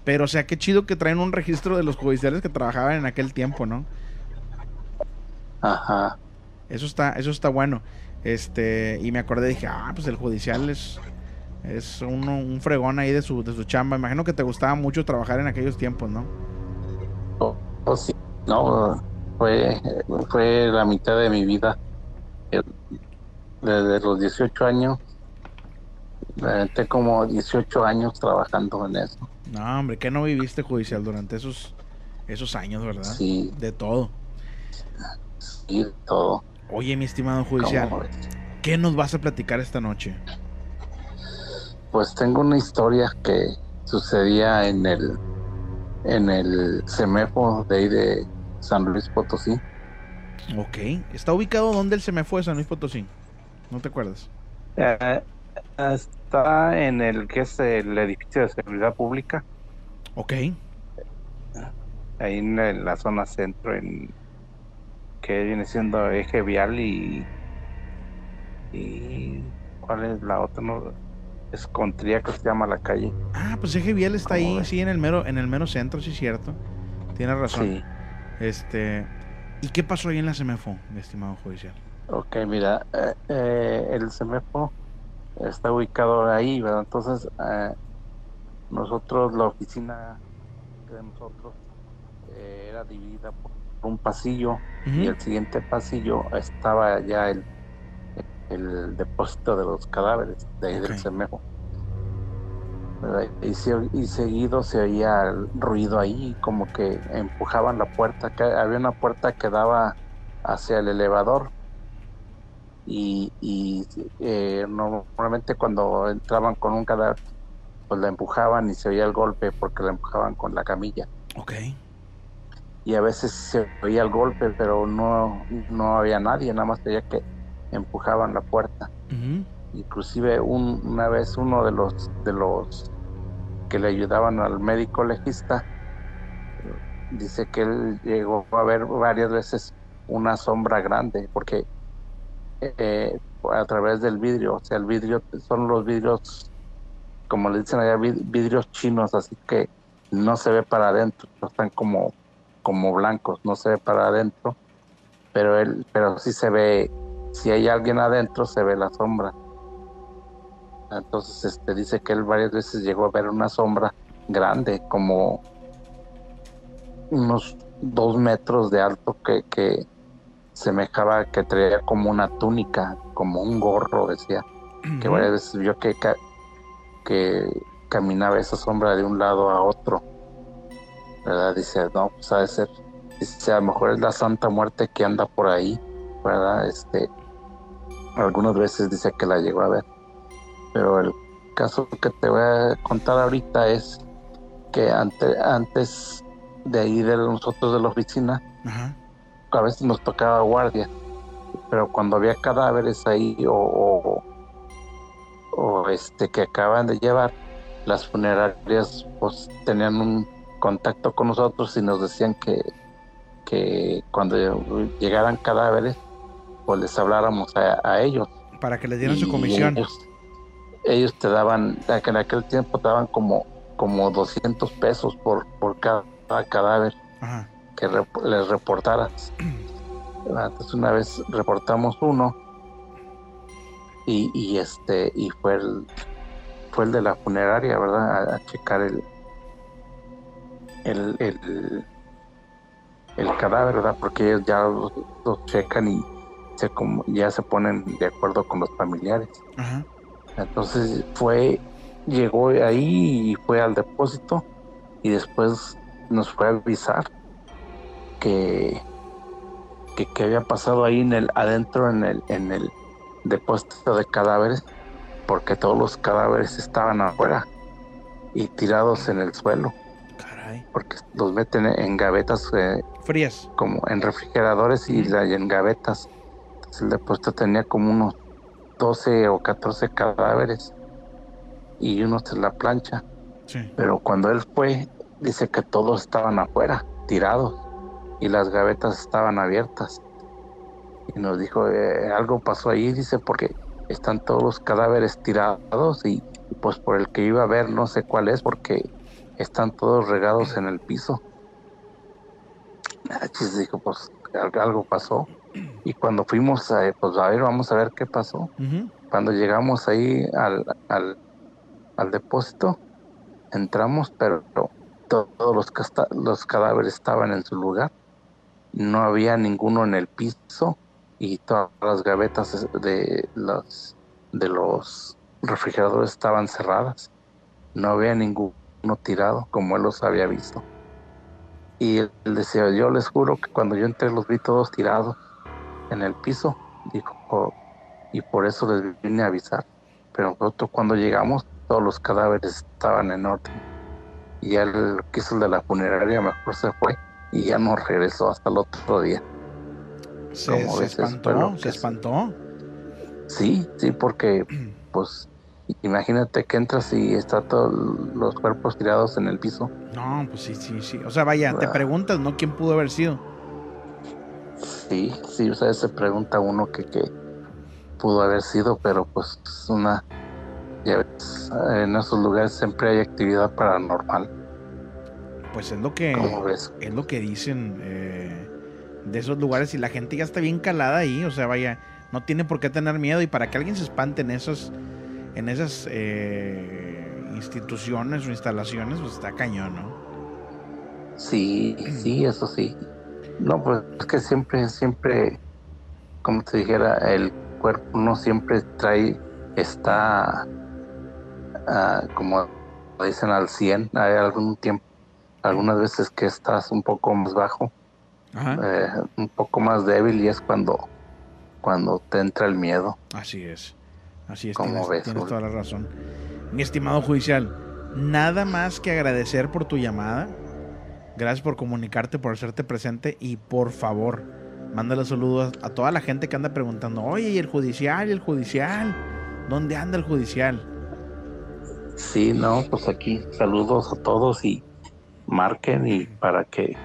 Pero, o sea, qué chido que traen un registro de los judiciales que trabajaban en aquel tiempo, ¿no? Ajá. Eso está, eso está bueno. Este, y me acordé, dije, ah, pues el judicial es, es uno, un fregón ahí de su, de su chamba. Imagino que te gustaba mucho trabajar en aquellos tiempos, ¿no? Oh, oh, sí. No, fue, fue la mitad de mi vida. Desde los 18 años, aventé como 18 años trabajando en eso. No, hombre, que no viviste judicial durante esos, esos años, ¿verdad? Sí, De todo. y todo. Oye, mi estimado judicial. ¿qué nos vas a platicar esta noche? Pues tengo una historia que sucedía en el en el CEMEFO de ahí de San Luis Potosí. Ok. ¿Está ubicado donde el se me fue San Luis Potosí? ¿No te acuerdas? Eh, está en el que es el edificio de seguridad pública. Ok. Ahí en la zona centro, en que viene siendo eje vial y. y ¿Cuál es la otra? No, es Contría que se llama la calle. Ah, pues eje vial está ahí, ves? sí, en el mero, en el mero centro, sí, cierto. Tienes razón. Sí. Este. ¿Y qué pasó ahí en la CEMEFO, mi estimado judicial? Ok, mira, eh, eh, el CEMEFO está ubicado ahí, ¿verdad? Entonces, eh, nosotros, la oficina de nosotros eh, era dividida por un pasillo y el siguiente pasillo estaba ya el, el depósito de los cadáveres de ahí Ok. del. ¿verdad? Y, se- y seguido se oía el ruido ahí, como que empujaban la puerta, que había una puerta que daba hacia el elevador y, y eh, normalmente cuando entraban con un cadáver pues la empujaban y se oía el golpe porque la empujaban con la camilla Ok. y a veces se oía el golpe pero no no había nadie nada más veía que empujaban la puerta Ujú. inclusive un- una vez uno de los de los que le ayudaban al médico legista dice que él llegó a ver varias veces una sombra grande porque eh, a través del vidrio o sea el vidrio son los vidrios como le dicen allá vid- vidrios chinos así que no se ve para adentro están como como blancos no se ve para adentro pero él pero sí se ve si hay alguien adentro se ve la sombra. Entonces este dice que él varias veces llegó a ver una sombra grande como unos dos metros de alto que, que semejaba que traía como una túnica como un gorro decía que varias veces vio que, ca- que caminaba esa sombra de un lado a otro. Verdad dice no pues ha de ser dice a lo mejor es la santa muerte que anda por ahí verdad este algunas veces dice que la llegó a ver pero el caso que te voy a contar ahorita es que ante- antes de ir de nosotros de la oficina Ajá. a veces nos tocaba guardia, pero cuando había cadáveres ahí o, o, o, este que acaban de llevar, las funerarias pues tenían un contacto con nosotros y nos decían que, que cuando llegaran cadáveres, pues les habláramos a, a ellos. Para que les dieran su comisión. Ellos, ellos te daban, en aquel tiempo te daban como, como 200 pesos por, por cada cadáver Ajá. que rep- les reportaras. Entonces una vez reportamos uno y, y este y fue el fue el de la funeraria, ¿verdad? A, a checar el el, el el cadáver, ¿verdad? Porque ellos ya lo, lo checan y se como ya se ponen de acuerdo con los familiares. Ajá. Entonces fue, llegó ahí y fue al depósito y después nos fue a avisar que, que, que había pasado ahí en el, adentro en el, en el depósito de cadáveres, porque todos los cadáveres estaban afuera y tirados en el suelo, Caray. porque los meten en gavetas eh, Frías. como en refrigeradores y en gavetas. El depósito tenía como unos 12 o 14 cadáveres y unos en la plancha. Sí. Pero cuando él fue, dice que todos estaban afuera, tirados, y las gavetas estaban abiertas. Y nos dijo, "Eh, algo pasó ahí, dice, porque están todos los cadáveres tirados y, pues por el que iba a ver no sé cuál es, porque están todos regados en el piso. Ah, chis, dijo, pues al- algo pasó. Y cuando fuimos, a, pues a ver, vamos a ver qué pasó. Cuando llegamos ahí al, al, al depósito, entramos, pero todos los, los cadáveres estaban en su lugar. No había ninguno en el piso y todas las gavetas de los, de los refrigeradores estaban cerradas. No había ninguno tirado como él los había visto. Y él decía, yo les juro que cuando yo entré los vi todos tirados en el piso. Dijo, y por eso les vine a avisar. Pero nosotros cuando llegamos, todos los cadáveres estaban en orden. Y ya el que hizo el de la funeraria mejor se fue y ya no regresó hasta el otro día. Se, Como se espantó. Se que- espantó. Sí, sí, porque pues Imagínate que entras y está todos los cuerpos tirados en el piso. No, pues sí, sí, sí. O sea, vaya, te preguntas, ¿no? ¿Quién pudo haber sido? Sí, sí, o sea, se pregunta uno que, que pudo haber sido, pero pues una... Ya ves, en esos lugares siempre hay actividad paranormal. Pues es lo que... Es lo que dicen eh, de esos lugares y la gente ya está bien calada ahí, o sea, vaya, no tiene por qué tener miedo y para que alguien se espante en esos en esas eh, instituciones o instalaciones, pues está cañón, ¿no? Sí, sí, eso sí. No, pues es que siempre, siempre, como te dijera, el cuerpo no siempre trae, está, ah, como dicen, al 100. Hay algún tiempo, algunas veces que estás un poco más bajo, eh, un poco más débil y es cuando, cuando te entra el miedo. Así es. Así es, tienes, tienes toda la razón. Mi estimado judicial, nada más que agradecer por tu llamada. Gracias por comunicarte, por hacerte presente y por favor, mándale saludos a toda la gente que anda preguntando, oye, ¿y el judicial? ¿Y el judicial? ¿Dónde anda el judicial? Sí, no, pues aquí saludos a todos y marquen y para que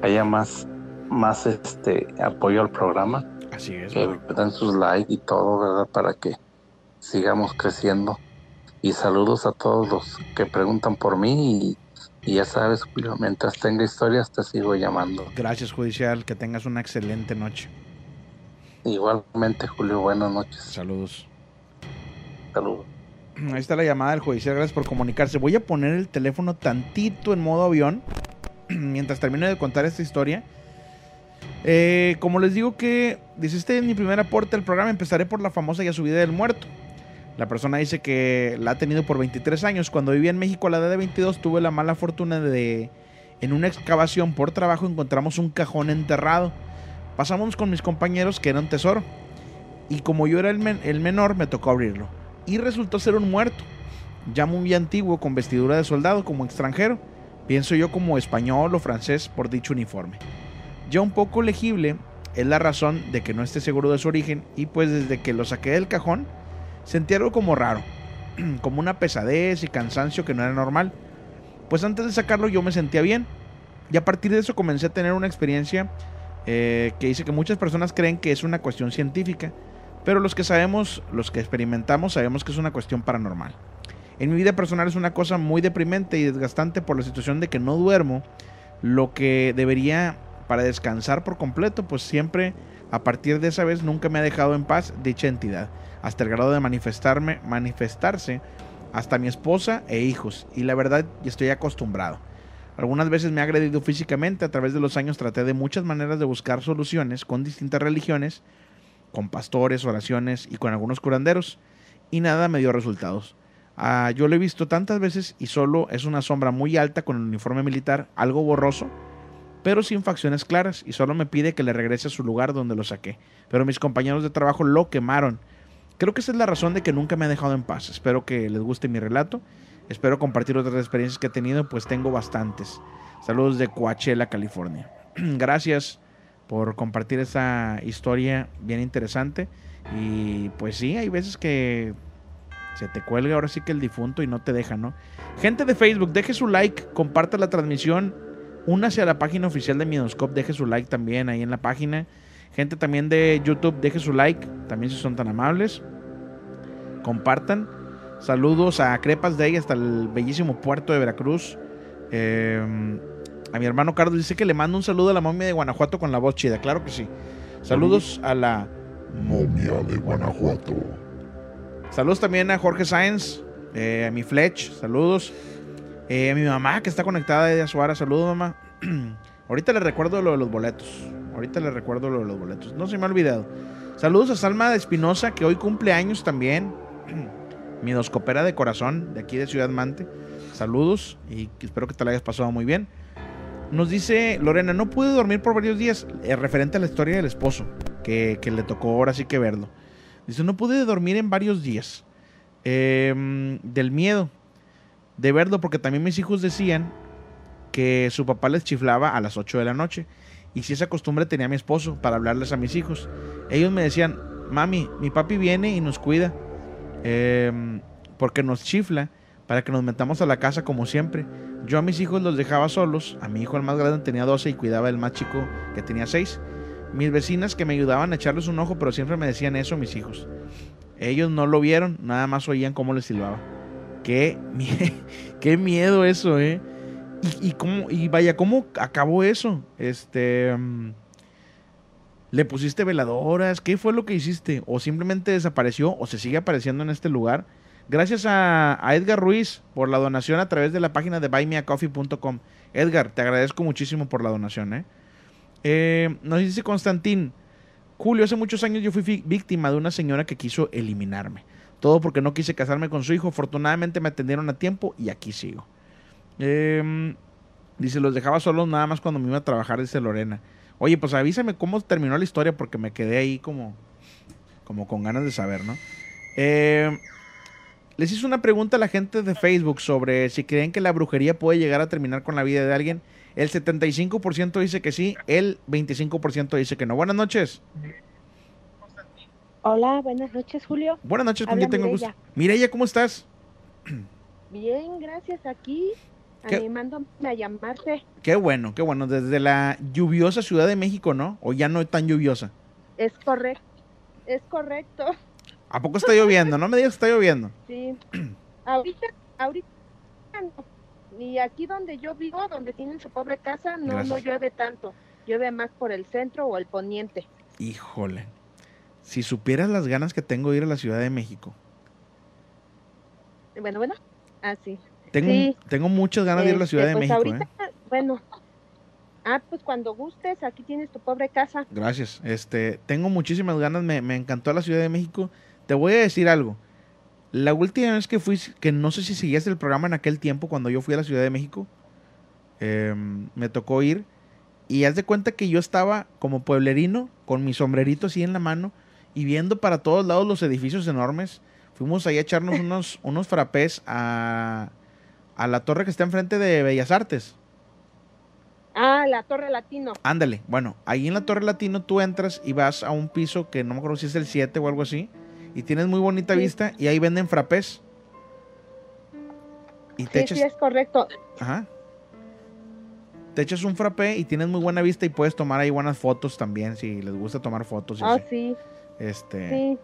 haya más, más este apoyo al programa. Así es. Que den sus likes y todo, ¿verdad? Para que sigamos creciendo. Y saludos a todos los que preguntan por mí y, ya sabes, Julio, mientras tenga historias te sigo llamando. Gracias, Judicial, que tengas una excelente noche. Igualmente, Julio, buenas noches. Saludos. Saludos. Ahí está la llamada del judicial, gracias por comunicarse. Voy a poner el teléfono tantito en modo avión mientras termino de contar esta historia. Eh, como les digo que, dice este en mi primer aporte al programa, empezaré por la famosa ya subida del muerto. La persona dice que la ha tenido por 23 años. Cuando vivía en México a la edad de 22 tuve la mala fortuna de en una excavación por trabajo encontramos un cajón enterrado. Pasamos con mis compañeros que era un tesoro. Y como yo era el, el menor me tocó abrirlo. Y resultó ser un muerto. Ya muy antiguo con vestidura de soldado como extranjero. Pienso yo como español o francés por dicho uniforme. Ya un poco legible es la razón de que no esté seguro de su origen y pues desde que lo saqué del cajón Sentí algo como raro, como una pesadez y cansancio que no era normal. Pues antes de sacarlo yo me sentía bien. Y a partir de eso comencé a tener una experiencia eh, que dice que muchas personas creen que es una cuestión científica, pero los que sabemos, los que experimentamos, sabemos que es una cuestión paranormal. En mi vida personal es una cosa muy deprimente y desgastante por la situación de que no duermo lo que debería para descansar por completo, pues siempre a partir de esa vez nunca me ha dejado en paz dicha entidad hasta el grado de manifestarme, manifestarse hasta mi esposa e hijos, y la verdad estoy acostumbrado. Algunas veces me ha agredido físicamente, a través de los años traté de muchas maneras de buscar soluciones con distintas religiones, con pastores, oraciones y con algunos curanderos, y nada me dio resultados. Ah, yo lo he visto tantas veces y solo es una sombra muy alta con el uniforme militar, algo borroso, pero sin facciones claras, y solo me pide que le regrese a su lugar donde lo saqué. Pero mis compañeros de trabajo lo quemaron Creo que esa es la razón de que nunca me ha dejado en paz. Espero que les guste mi relato. Espero compartir otras experiencias que he tenido, pues tengo bastantes. Saludos de Coachella, California. Gracias por compartir esa historia bien interesante. Y pues sí, hay veces que se te cuelga ahora sí que el difunto y no te deja, ¿no? Gente de Facebook, deje su like, comparte la transmisión, únase a la página oficial de Minoscope, deje su like también ahí en la página. Gente también de YouTube, deje su like, también si son tan amables. Compartan. Saludos a Crepas Day hasta el bellísimo puerto de Veracruz. Em, a mi hermano Carlos dice que le mando un saludo a la momia de Guanajuato con la voz chida. Claro que sí. Saludos a la momia de Guanajuato. Saludos también a Jorge Sáenz, eh, a mi Fletch. Saludos. Eh, a mi mamá que está conectada de Azuara. Saludos, mamá. Ahorita le recuerdo lo de los boletos. Ahorita le recuerdo lo de los boletos. No se me ha olvidado. Saludos a Salma de Espinosa, que hoy cumple años también. Mi doscopera de corazón, de aquí de Ciudad Mante. Saludos y espero que te la hayas pasado muy bien. Nos dice Lorena, no pude dormir por varios días, eh, referente a la historia del esposo, que, le tocó ahora sí que verlo. Dice, no pude dormir en varios días. Em, del miedo de verlo, porque también mis hijos decían que su papá les chiflaba a las 8 de la noche. Y si esa costumbre tenía mi esposo para hablarles a mis hijos. Ellos me decían, mami, mi papi viene y nos cuida. Em, porque nos chifla para que nos metamos a la casa como siempre. Yo a mis hijos los dejaba solos, a mi hijo el más grande tenía 12 y cuidaba el más chico que tenía 6. Mis vecinas que me ayudaban a echarles un ojo, pero siempre me decían eso mis hijos. Ellos no lo vieron, nada más oían cómo les silbaba. Qué, qué miedo eso, ¿eh? Y, cómo, y vaya, ¿cómo acabó eso? Este... Mm, ¿Le pusiste veladoras? ¿Qué fue lo que hiciste? ¿O simplemente desapareció o se sigue apareciendo en este lugar? Gracias a, Edgar Ruiz por la donación a través de la página de buymeacoffee.com. Edgar, te agradezco muchísimo por la donación. ¿eh? Eh, nos dice Constantín, Julio, hace muchos años yo fui víctima de una señora que quiso eliminarme. Todo porque no quise casarme con su hijo. Afortunadamente me atendieron a tiempo y aquí sigo. Em, dice, los dejaba solos nada más cuando me iba a trabajar, dice Lorena. Oye, pues avísame cómo terminó la historia porque me quedé ahí como, como con ganas de saber, ¿no? Eh, les hice una pregunta a la gente de Facebook sobre si creen que la brujería puede llegar a terminar con la vida de alguien. El 75% dice que sí, el 25% dice que no. Buenas noches. Hola, buenas noches, Julio. Buenas noches, ¿con quién tengo gusto? Mireya, ¿cómo estás? Bien, gracias, aquí animándome a llamarte. Qué bueno, qué bueno. Desde la lluviosa Ciudad de México, ¿no? ¿O ya no es tan lluviosa? Es correcto, es correcto. ¿A poco está lloviendo? No me digas que está lloviendo. Sí. ahorita, ahorita no. Y aquí donde yo vivo, donde tienen su pobre casa, no, no llueve tanto. Llueve más por el centro o el poniente. Híjole. Si supieras las ganas que tengo de ir a la Ciudad de México. Bueno, bueno. Ah, sí. Tengo, tengo muchas ganas de ir a la Ciudad de este, pues México. ¿eh? Bueno. Ah, pues cuando gustes, aquí tienes tu pobre casa. Gracias. Este, tengo muchísimas ganas, me, me encantó la Ciudad de México. Te voy a decir algo. La última vez que fui, que no sé si seguías el programa en aquel tiempo, cuando yo fui a la Ciudad de México, em, me tocó ir. Y haz de cuenta que yo estaba como pueblerino, con mi sombrerito así en la mano, y viendo para todos lados los edificios enormes. Fuimos ahí a echarnos unos, unos frappés a, a la torre que está enfrente de Bellas Artes. Ah, la Torre Latino. Ándale, bueno, ahí en la Torre Latino tú entras y vas a un piso que no me acuerdo si es el 7 o algo así y tienes muy bonita vista y ahí venden frappés. Y te sí, sí, es correcto. Ajá. Te echas un frappé y tienes muy buena vista y puedes tomar ahí buenas fotos también, si les gusta tomar fotos. Ah, sí. Este... Sí,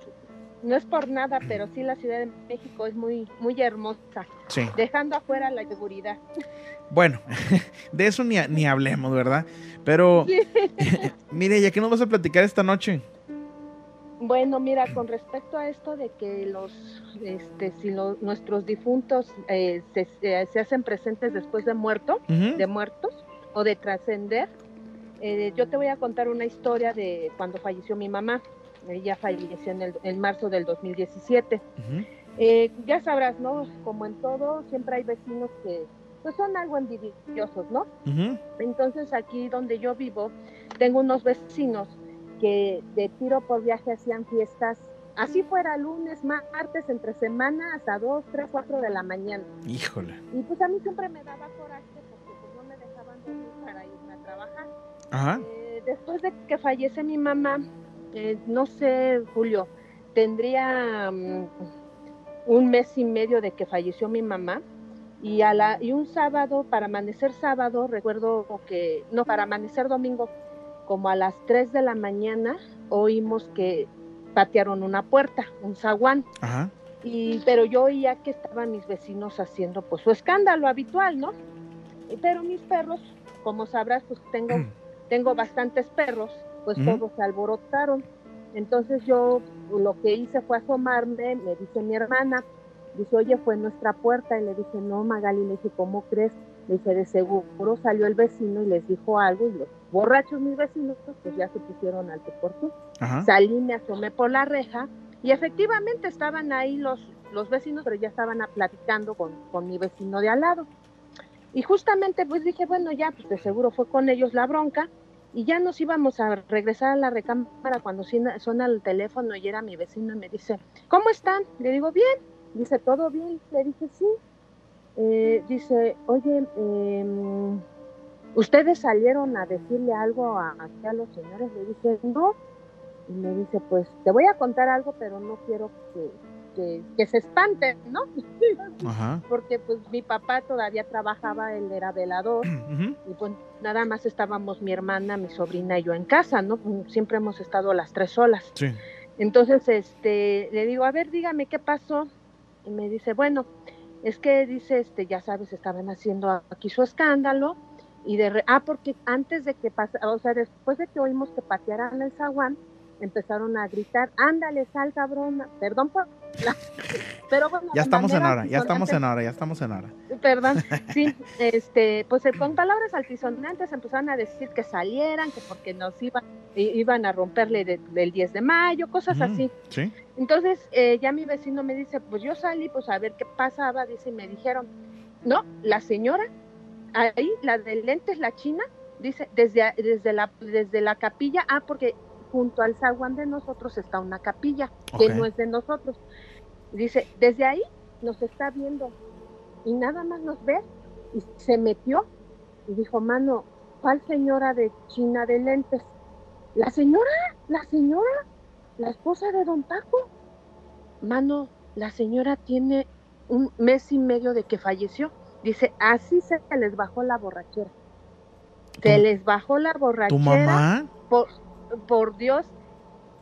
no es por nada, pero sí la Ciudad de México es muy, muy hermosa. Sí. Dejando afuera la seguridad. Bueno, de eso ni, ni hablemos, ¿verdad? Pero, mire, ¿ya qué nos vas a platicar esta noche? Bueno, mira, con respecto a esto de que los, este, si nuestros difuntos eh, se, se, hacen presentes después de muerto, de muertos o de trascender, eh, yo te voy a contar una historia de cuando falleció mi mamá. Ella falleció en, el, en marzo del 2017. Eh, ya sabrás, ¿no? Como en todo, siempre hay vecinos que pues son algo envidiosos, ¿no? Entonces aquí donde yo vivo, tengo unos vecinos que de tiro por viaje hacían fiestas, así fuera lunes, martes, entre semana, hasta 2, 3, 4 de la mañana. Híjole. Y pues a mí siempre me daba coraje porque pues no me dejaban dormir para irme a trabajar. Ajá. Eh, después de que fallece mi mamá, eh, no sé, Julio, tendría mm, un mes y medio de que falleció mi mamá. Y, a la, y un sábado, para amanecer sábado, recuerdo que, no, para amanecer domingo, como a las 3 de la mañana oímos que patearon una puerta, un zaguán. Y, pero yo oía que estaban mis vecinos haciendo pues su escándalo habitual, ¿no? Pero mis perros, como sabrás, pues tengo, tengo bastantes perros, pues todos se alborotaron. Entonces yo lo que hice fue asomarme, me dice mi hermana, dice, oye, fue nuestra puerta, y le dije, no, Magali, le dije, ¿cómo crees? Le dije, de seguro salió el vecino y les dijo algo y los borrachos mis vecinos, pues ya se pusieron al por tú. Salí, me asomé por la reja y efectivamente estaban ahí los, los vecinos, pero ya estaban platicando con, con mi vecino de al lado. Y justamente pues dije, bueno, ya, pues de seguro fue con ellos la bronca y ya nos íbamos a regresar a la recámara cuando suena el teléfono y era mi vecino y me dice, ¿cómo están? Le digo, bien. Dice, ¿todo bien? Le dije, sí. Eh, dice, oye, eh, ¿ustedes salieron a decirle algo a, los señores? Le dije, no. Y me dice, pues te voy a contar algo, pero no quiero que, que, que se espanten, ¿no? Ajá. Porque pues mi papá todavía trabajaba, él era velador y pues nada más estábamos mi hermana, mi sobrina y yo en casa, ¿no? Siempre hemos estado las tres solas. Sí. Entonces, este, le digo, a ver, dígame qué pasó. Y me dice, bueno, es que dice, este, ya sabes, estaban haciendo aquí su escándalo. Y de, re- ah, porque antes de que pasa, o sea, después de que oímos que patearan el zaguán, empezaron a gritar, ándale, sal, cabrón. Perdón por la- Pero bueno, Ya estamos en hora, ya estamos en hora, ya estamos en hora. Perdón, sí, este, pues eh, con palabras altisonantes empezaron a decir que salieran, que porque nos iban, iban a romperle de- del 10 de mayo, cosas Ujú. así. Sí. Entonces eh, ya mi vecino me dice, pues yo salí pues a ver qué pasaba, dice, y me dijeron, no, la señora, ahí, la de lentes, la china, dice, desde, desde, la, desde la capilla, ah, porque junto al zaguán de nosotros está una capilla, que no es de nosotros. Dice, desde ahí nos está viendo y nada más nos ve y se metió y dijo, mano, ¿cuál señora de China de lentes? La señora, la señora, la esposa de don Paco. Mano, la señora tiene un mes y medio de que falleció. Dice, así se les bajó la borrachera. Se ¿Tu- les bajó la borrachera ¿Tu mamá? por, por Dios,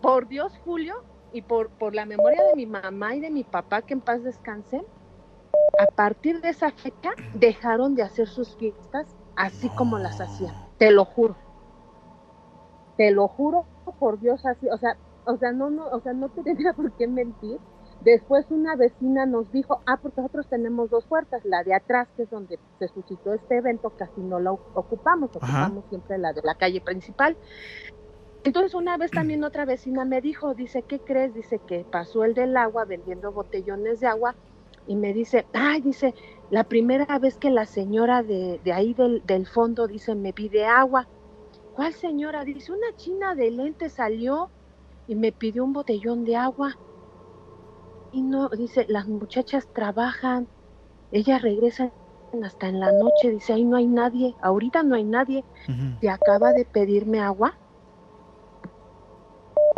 por Dios, Julio, y por, por la memoria de mi mamá y de mi papá, que en paz descansen, a partir de esa fecha dejaron de hacer sus fiestas así como las hacían. Te lo juro. Te lo juro por Dios así, o sea, o sea, no, no, o sea, no tenía por qué mentir. Después una vecina nos dijo, ah, porque nosotros tenemos dos puertas, la de atrás, que es donde se suscitó este evento, casi no la ocupamos, ocupamos siempre la de la calle principal. Entonces una vez también otra vecina me dijo, dice, ¿qué crees? Dice que pasó el del agua vendiendo botellones de agua y me dice, ay, dice, la primera vez que la señora de, de ahí del, del fondo, dice, me pide agua. ¿Cuál señora? Dice, una china de lente salió y me pidió un botellón de agua. Y no, dice, las muchachas trabajan, ellas regresan hasta en la noche, dice, ahí no hay nadie, ahorita no hay nadie, te acaba de pedirme agua.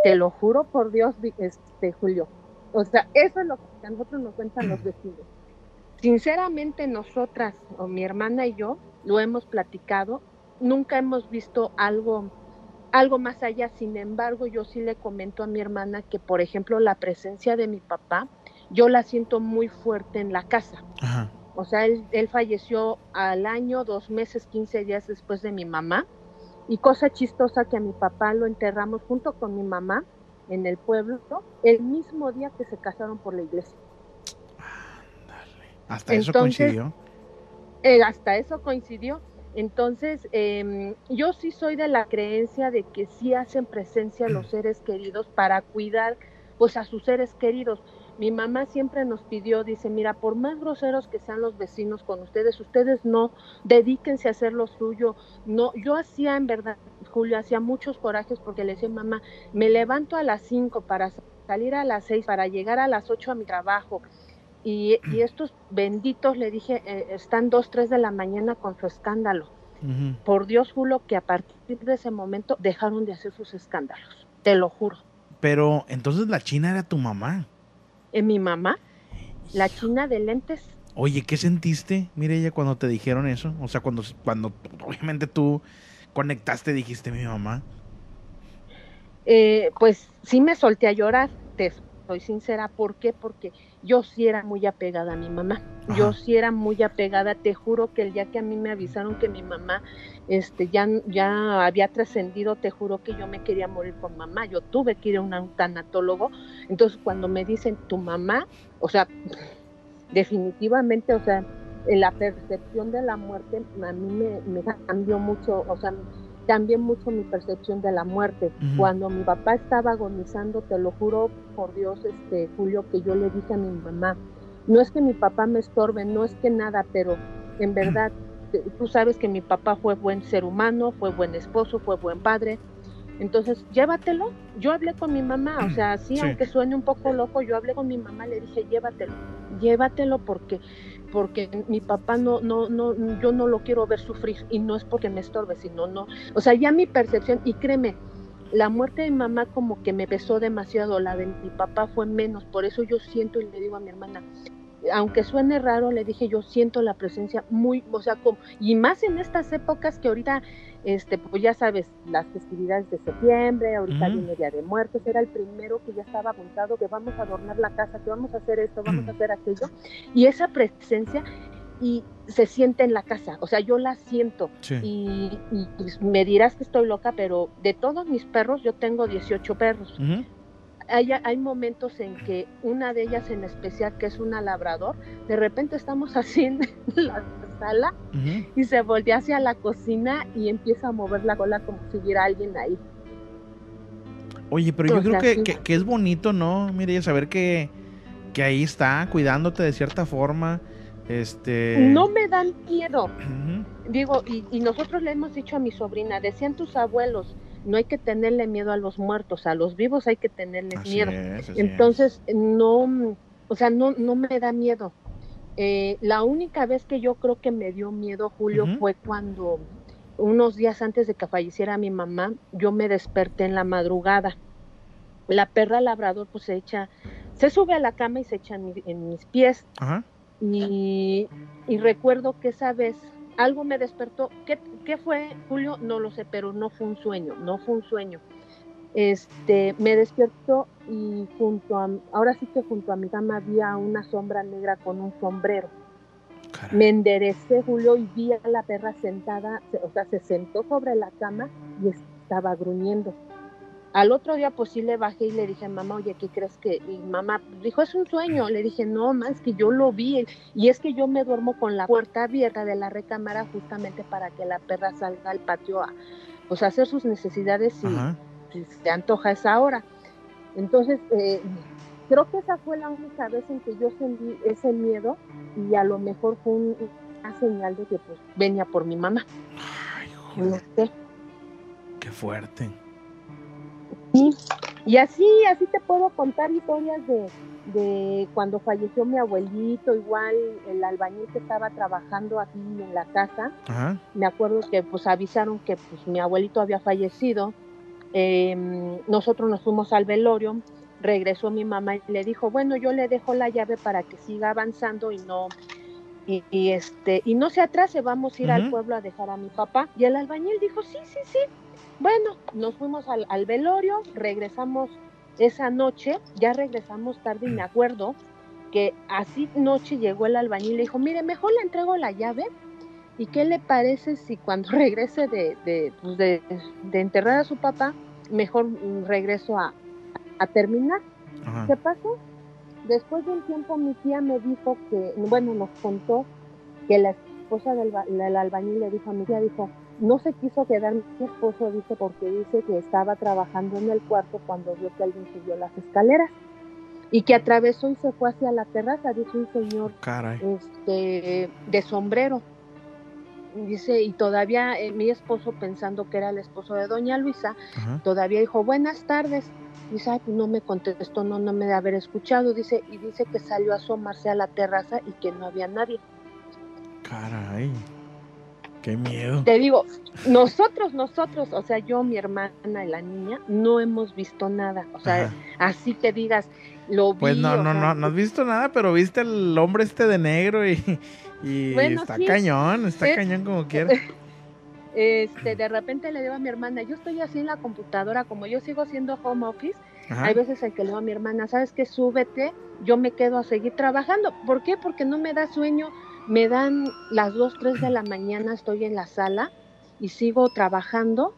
Te lo juro por Dios, este Julio. O sea, eso es lo que a nosotros nos cuentan los vecinos. Sinceramente, nosotras, o mi hermana y yo, lo hemos platicado. Nunca hemos visto algo, algo más allá. Sin embargo, yo sí le comento a mi hermana que, por ejemplo, la presencia de mi papá, yo la siento muy fuerte en la casa. Ajá. O sea, él, él falleció al año, dos meses, 15 días después de mi mamá. Y cosa chistosa que a mi papá lo enterramos junto con mi mamá en el pueblo, el mismo día que se casaron por la iglesia. Hasta eso coincidió. Eh, hasta eso coincidió. Entonces, em, yo sí soy de la creencia de que sí hacen presencia los seres queridos para cuidar pues a sus seres queridos. Mi mamá siempre nos pidió, dice, mira, por más groseros que sean los vecinos con ustedes, ustedes no, dedíquense a hacer lo suyo. No, yo hacía en verdad, Julio, hacía muchos corajes porque le decía, mamá, me levanto a las 5 para salir a las 6, para llegar a las 8 a mi trabajo. Y, y estos benditos, le dije, eh, están 2, 3 de la mañana con su escándalo. Por Dios, Julio, que a partir de ese momento dejaron de hacer sus escándalos. Te lo juro. Pero entonces la china era tu mamá. En mi mamá, la china de lentes, Oye, ¿qué sentiste, Mireya, cuando te dijeron eso? O sea, cuando, cuando obviamente tú conectaste, dijiste mi mamá. eh, pues sí me solté a llorar, te soy sincera. ¿Por qué? Porque yo sí era muy apegada a mi mamá. Yo sí era muy apegada. Te juro que el día que a mí me avisaron que mi mamá este, ya, ya había trascendido, te juro que yo me quería morir con mamá. Yo tuve que ir a un tanatólogo. Entonces, cuando me dicen tu mamá, o sea, definitivamente, o sea, en la percepción de la muerte a mí me, me cambió mucho, o sea, cambié mucho mi percepción de la muerte. Cuando mi papá estaba agonizando, te lo juro por Dios, este Julio, que yo le dije a mi mamá, no es que mi papá me estorbe, no es que nada, pero en verdad, tú sabes que mi papá fue buen ser humano, fue buen esposo, fue buen padre. Entonces, llévatelo. Yo hablé con mi mamá, o sea, sí, Sí. aunque suene un poco loco, yo hablé con mi mamá, le dije, llévatelo, llévatelo porque porque mi papá no, no, no, yo no lo quiero ver sufrir y no es porque me estorbe, sino no, o sea, ya mi percepción, y créeme, la muerte de mi mamá como que me pesó demasiado, la de mi papá fue menos, por eso yo siento y le digo a mi hermana, aunque suene raro, le dije yo siento la presencia muy, o sea, como, y más en estas épocas que ahorita, este, pues ya sabes, las festividades de septiembre, ahorita Ujú. viene Día de Muertos, era el primero que ya estaba apuntado que vamos a adornar la casa, que vamos a hacer esto, vamos a hacer aquello, y esa presencia y se siente en la casa, o sea, yo la siento Sí. y, y, pues, me dirás que estoy loca, pero de todos mis perros, yo tengo 18 perros. Hay, hay momentos en que una de ellas en especial, que es una labrador, de repente estamos así en la sala y se voltea hacia la cocina y empieza a mover la cola como si hubiera alguien ahí. Oye, pero yo O creo que, que- que es bonito, ¿no? Mire, saber que, que ahí está, cuidándote de cierta forma. Este. No me dan miedo. Ujú. Digo, y, y nosotros le hemos dicho a mi sobrina, decían tus abuelos, no hay que tenerle miedo a los muertos, a los vivos hay que tenerles Así miedo. es, así es. Entonces, no, o sea, no, no me da miedo. Eh, la única vez que yo creo que me dio miedo, Julio, fue cuando unos días antes de que falleciera mi mamá, yo me desperté en la madrugada. La perra labrador pues se echa, se sube a la cama y se echa en, mi- en mis pies. Ajá. Y, y recuerdo que esa vez algo me despertó. ¿Qué, ¿Qué fue, Julio? No lo sé, pero no fue un sueño, no fue un sueño. Este, me despertó y junto a, ahora sí que junto a mi cama había una sombra negra con un sombrero. Caray. Me enderecé, Julio, y vi a la perra sentada, se- o sea, se sentó sobre la cama y estaba gruñendo. Al otro día, pues sí le bajé y le dije, mamá, oye, ¿qué crees que? Y mamá dijo, es un sueño. Le dije, no, más es que yo lo vi. Y es que yo me duermo con la puerta abierta de la recámara justamente para que la perra salga al patio a, pues, hacer sus necesidades si se antoja esa hora. Entonces, eh, creo que esa fue la única vez en que yo sentí ese miedo y a lo mejor fue un- una señal de que pues venía por mi mamá. Ay, No joder, sé. qué fuerte. Sí, y así, así te puedo contar historias de, de cuando falleció mi abuelito, igual el albañil que estaba trabajando aquí en la casa, Ajá. me acuerdo que pues avisaron que pues mi abuelito había fallecido, Em, nosotros nos fuimos al velorio, regresó mi mamá y le dijo, bueno, yo le dejo la llave para que siga avanzando y no, y, y, este, y no se atrase, vamos a ir al pueblo a dejar a mi papá. Y el albañil dijo, sí, sí, sí. Bueno, nos fuimos al, al velorio, regresamos esa noche, ya regresamos tarde y me acuerdo que así noche llegó el albañil y le dijo, mire, mejor le entrego la llave ¿Y qué le parece si cuando regrese de, de, pues, de- de enterrar a su papá, mejor regreso a, a terminar? Ajá. ¿Qué pasó? Después de un tiempo mi tía me dijo que, bueno, nos contó que la esposa del, del albañil le dijo a mi tía, dijo, no se quiso quedar mi esposo, dice, porque dice que estaba trabajando en el cuarto cuando vio que alguien subió las escaleras y que atravesó y se fue hacia la terraza, dice un señor Caray. este, de sombrero. Dice, y todavía eh, mi esposo, pensando que era el esposo de doña Luisa, Ajá. todavía dijo, buenas tardes. Dice, ay, pues no me contestó, no, no me de haber escuchado. Dice, y dice que salió a asomarse a la terraza y que no había nadie. Caray. Qué miedo. Te digo, nosotros, nosotros, o sea, yo, mi hermana y la niña, no hemos visto nada. O sea, Ajá. así que digas, lo vi. Pues no, no, sea, no, no has visto nada, pero viste el hombre este de negro y, y Bueno, está sí. cañón, está cañón como quiera. Este, de repente le digo a mi hermana, yo estoy así en la computadora, como yo sigo haciendo home office, Ajá. Hay veces en que le digo a mi hermana, ¿sabes qué? Súbete, yo me quedo a seguir trabajando. ¿Por qué? Porque no me da sueño. Me dan las 2, 3 de la mañana, estoy en la sala y sigo trabajando.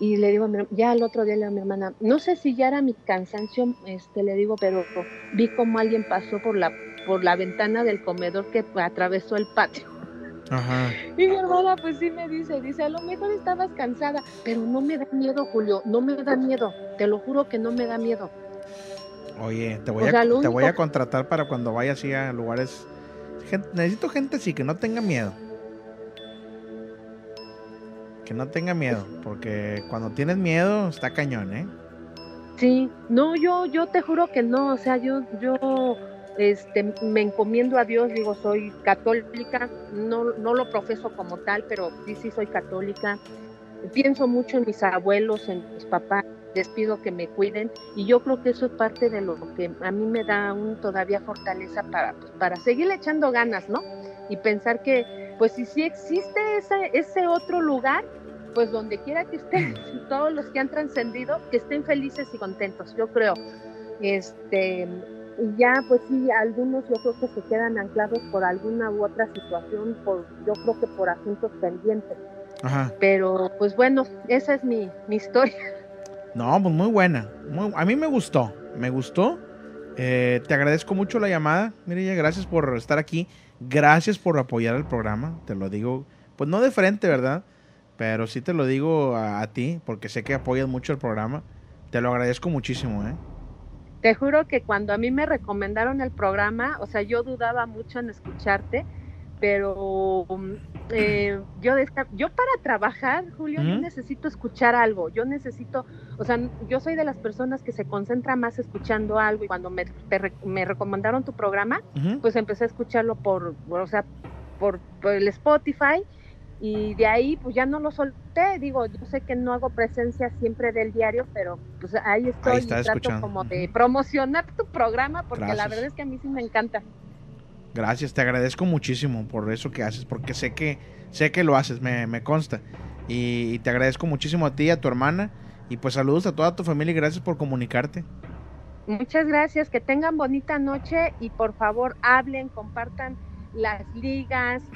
Y le digo a mi ya el otro día le digo a mi hermana, no sé si ya era mi cansancio, este, le digo, pero vi como alguien pasó por la, por la ventana del comedor que atravesó el patio. Ajá. Y mi hermana pues sí me dice, dice, a lo mejor estabas cansada, pero no me da miedo, Julio, no me da miedo, te lo juro que no me da miedo. Oye, te voy, O a, sea, lo te voy a contratar para cuando vaya así a lugares. Necesito gente sí que no tenga miedo. Que no tenga miedo, porque cuando tienes miedo está cañón, ¿eh? Sí, no, yo, yo te juro que no, o sea, yo, yo, este, me encomiendo a Dios, digo, soy católica, no, no lo profeso como tal, pero sí, sí soy católica. Pienso mucho en mis abuelos, en mis papás, les pido que me cuiden y yo creo que eso es parte de lo que a mí me da aún todavía fortaleza para, pues, para seguir echando ganas, ¿no? Y pensar que, pues si sí existe ese, ese otro lugar, pues donde quiera que estén, todos los que han trascendido, que estén felices y contentos, yo creo. Este, y ya, pues sí, algunos yo creo que se quedan anclados por alguna u otra situación, por, yo creo que por asuntos pendientes. Ajá. Pero, pues bueno, esa es mi, mi historia. No, pues muy buena. A mí me gustó, me gustó. Eh, te agradezco mucho la llamada, Mireya, gracias por estar aquí. Gracias por apoyar el programa, te lo digo, pues no de frente, ¿verdad? Pero sí te lo digo a, a ti, porque sé que apoyas mucho el programa. Te lo agradezco muchísimo, ¿eh? Te juro que cuando a mí me recomendaron el programa, o sea, yo dudaba mucho en escucharte, pero eh, yo, yo para trabajar, Julio, yo necesito escuchar algo, yo necesito, o sea, yo soy de las personas que se concentra más escuchando algo y cuando me, te re- me recomendaron tu programa, pues empecé a escucharlo por, o sea, por, por el Spotify y de ahí pues ya no lo solté, digo, yo sé que no hago presencia siempre del diario, pero pues ahí estoy Ahí y trato escuchando. como de promocionar tu programa porque la verdad es que a mí sí me encanta. Gracias, te agradezco muchísimo por eso que haces, porque sé que sé que lo haces, me, me consta. Y, y te agradezco muchísimo a ti y a tu hermana. Y pues saludos a toda tu familia y gracias por comunicarte. Muchas gracias, que tengan bonita noche y por favor hablen, compartan las ligas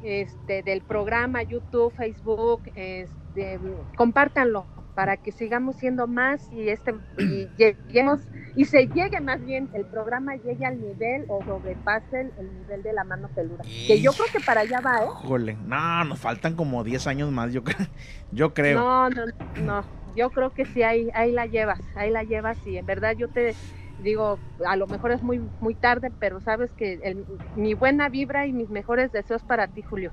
este, del programa, YouTube, Facebook, este, compártanlo para que sigamos siendo más y este y lleguemos y se llegue más bien el programa llegue al nivel o sobrepase el, el nivel de la mano peluda que yo creo que para allá va eh Híjole, no, nos faltan como 10 años más, yo, cre- yo creo. no no no yo creo que sí ahí ahí la llevas ahí la llevas y en verdad yo te digo a lo mejor es muy muy tarde pero sabes que el- mi buena vibra y mis mejores deseos para ti Julio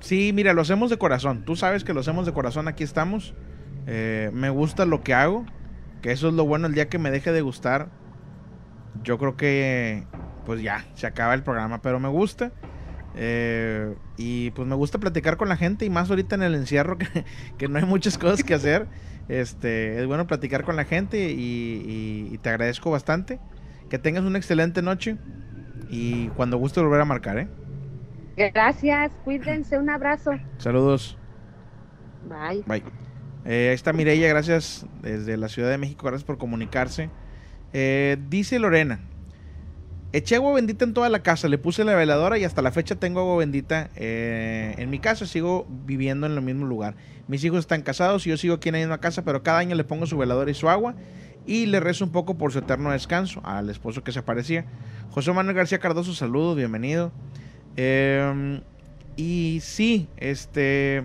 Sí, mira, lo hacemos de corazón. Tú sabes que lo hacemos de corazón, aquí estamos. Eh, me gusta lo que hago, que eso es lo bueno. El día que me deje de gustar, yo creo que pues ya, se acaba el programa, pero me gusta. Eh, y pues me gusta platicar con la gente y más ahorita en el encierro que, que no hay muchas cosas que hacer. Este, es bueno platicar con la gente y, y- y te agradezco bastante. Que tengas una excelente noche y cuando guste volver a marcar, ¿eh? gracias cuídense un abrazo Saludos. bye Bye. Eh, ahí está Mireya, gracias desde la Ciudad de México, gracias por comunicarse. Eh, dice Lorena, eché agua bendita en toda la casa, le puse la veladora y hasta la fecha tengo agua bendita eh, en mi casa, sigo viviendo en el mismo lugar. Mis hijos están casados y yo sigo aquí en la misma casa, pero cada año le pongo su veladora y su agua y le rezo un poco por su eterno descanso al esposo que se aparecía. José Manuel García Cardoso, saludos, bienvenido. Eh, y sí, este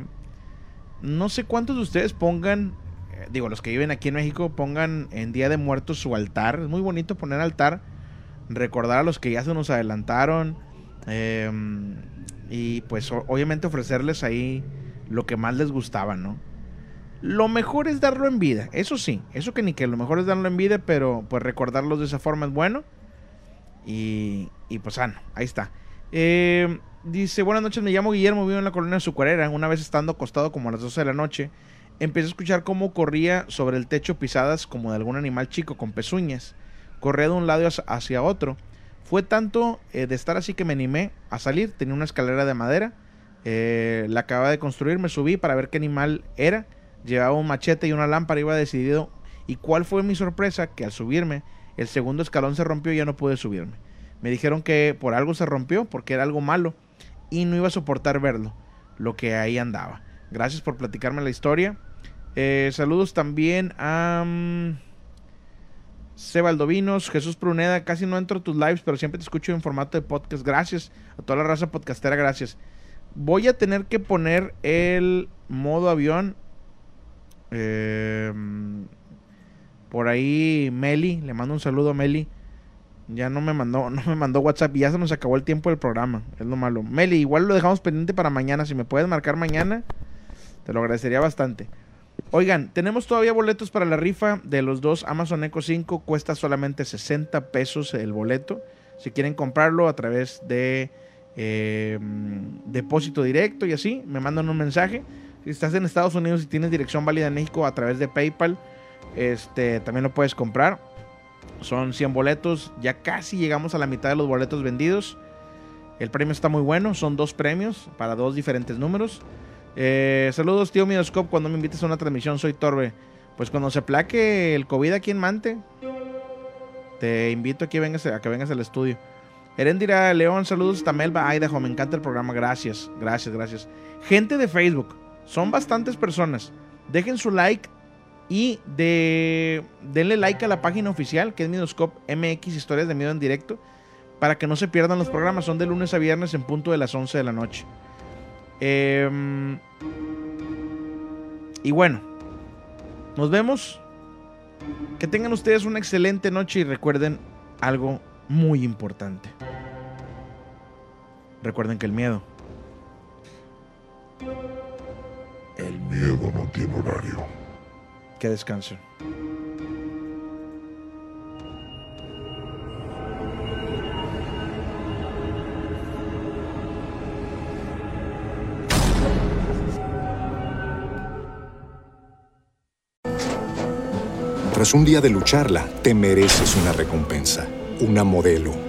no sé cuántos de ustedes pongan, eh, digo, los que viven aquí en México, pongan en Día de Muertos su altar. Es muy bonito poner altar, recordar a los que ya se nos adelantaron eh, y pues obviamente ofrecerles ahí lo que más les gustaba, ¿no? Lo mejor es darlo en vida, eso sí, eso que ni que lo mejor es darlo en vida, pero pues recordarlos de esa forma es bueno. Y, y pues, ah, no, ahí está. Eh, dice, buenas noches, me llamo Guillermo, vivo en la colonia Azucarera. Una vez estando acostado como a las 12 de la noche, empecé a escuchar cómo corría sobre el techo pisadas como de algún animal chico con pezuñas. Corría de un lado hacia- hacia otro. Fue tanto eh, de estar así que me animé a salir. Tenía una escalera de madera. eh, la acababa de construir, me subí para ver qué animal era. Llevaba un machete y una lámpara, iba decidido. ¿Y cuál fue mi sorpresa? Que al subirme, el segundo escalón se rompió y ya no pude subirme. Me dijeron que por algo se rompió, porque era algo malo, y no iba a soportar verlo, lo que ahí andaba. Gracias por platicarme la historia. Eh, saludos también a mm, Seba Aldovinos, Jesús Pruneda. Casi no entro a tus lives, pero siempre te escucho en formato de podcast. Gracias a toda la raza podcastera, gracias. Voy a tener que poner el modo avión. Eh, por ahí Meli, le mando un saludo a Meli. Ya no me mandó, no me mandó WhatsApp y ya se nos acabó el tiempo del programa. Es lo malo. Meli, igual lo dejamos pendiente para mañana. Si me puedes marcar mañana, te lo agradecería bastante. Oigan, tenemos todavía boletos para la rifa de los dos Amazon Echo 5. Cuesta solamente 60 pesos el boleto. Si quieren comprarlo a través de eh, depósito directo y así, me mandan un mensaje. Si estás en Estados Unidos y tienes dirección válida en México a través de PayPal, Este, también lo puedes comprar. Son 100 boletos. Ya casi llegamos a la mitad de los boletos vendidos. El premio está muy bueno. Son dos premios para dos diferentes números. Eh, saludos, tío Midoscope. Cuando me invites a una transmisión, soy Torbe. Pues cuando se plaque el COVID aquí en Mante, te invito a que vengas, a que vengas al estudio. Herendira León, saludos hasta Melba Idaho. Me encanta el programa. Gracias, gracias, gracias. Gente de Facebook, son bastantes personas. Dejen su like y de, denle like a la página oficial que es Midoscope MX Historias de Miedo en Directo para que no se pierdan los programas. Son de lunes a viernes en punto de las 11 de la noche. Em, y bueno, nos vemos. Que tengan ustedes una excelente noche y recuerden algo muy importante. Recuerden que el miedo. El miedo no tiene horario. Que descansen. Tras un día de lucharla, te mereces una recompensa, una modelo,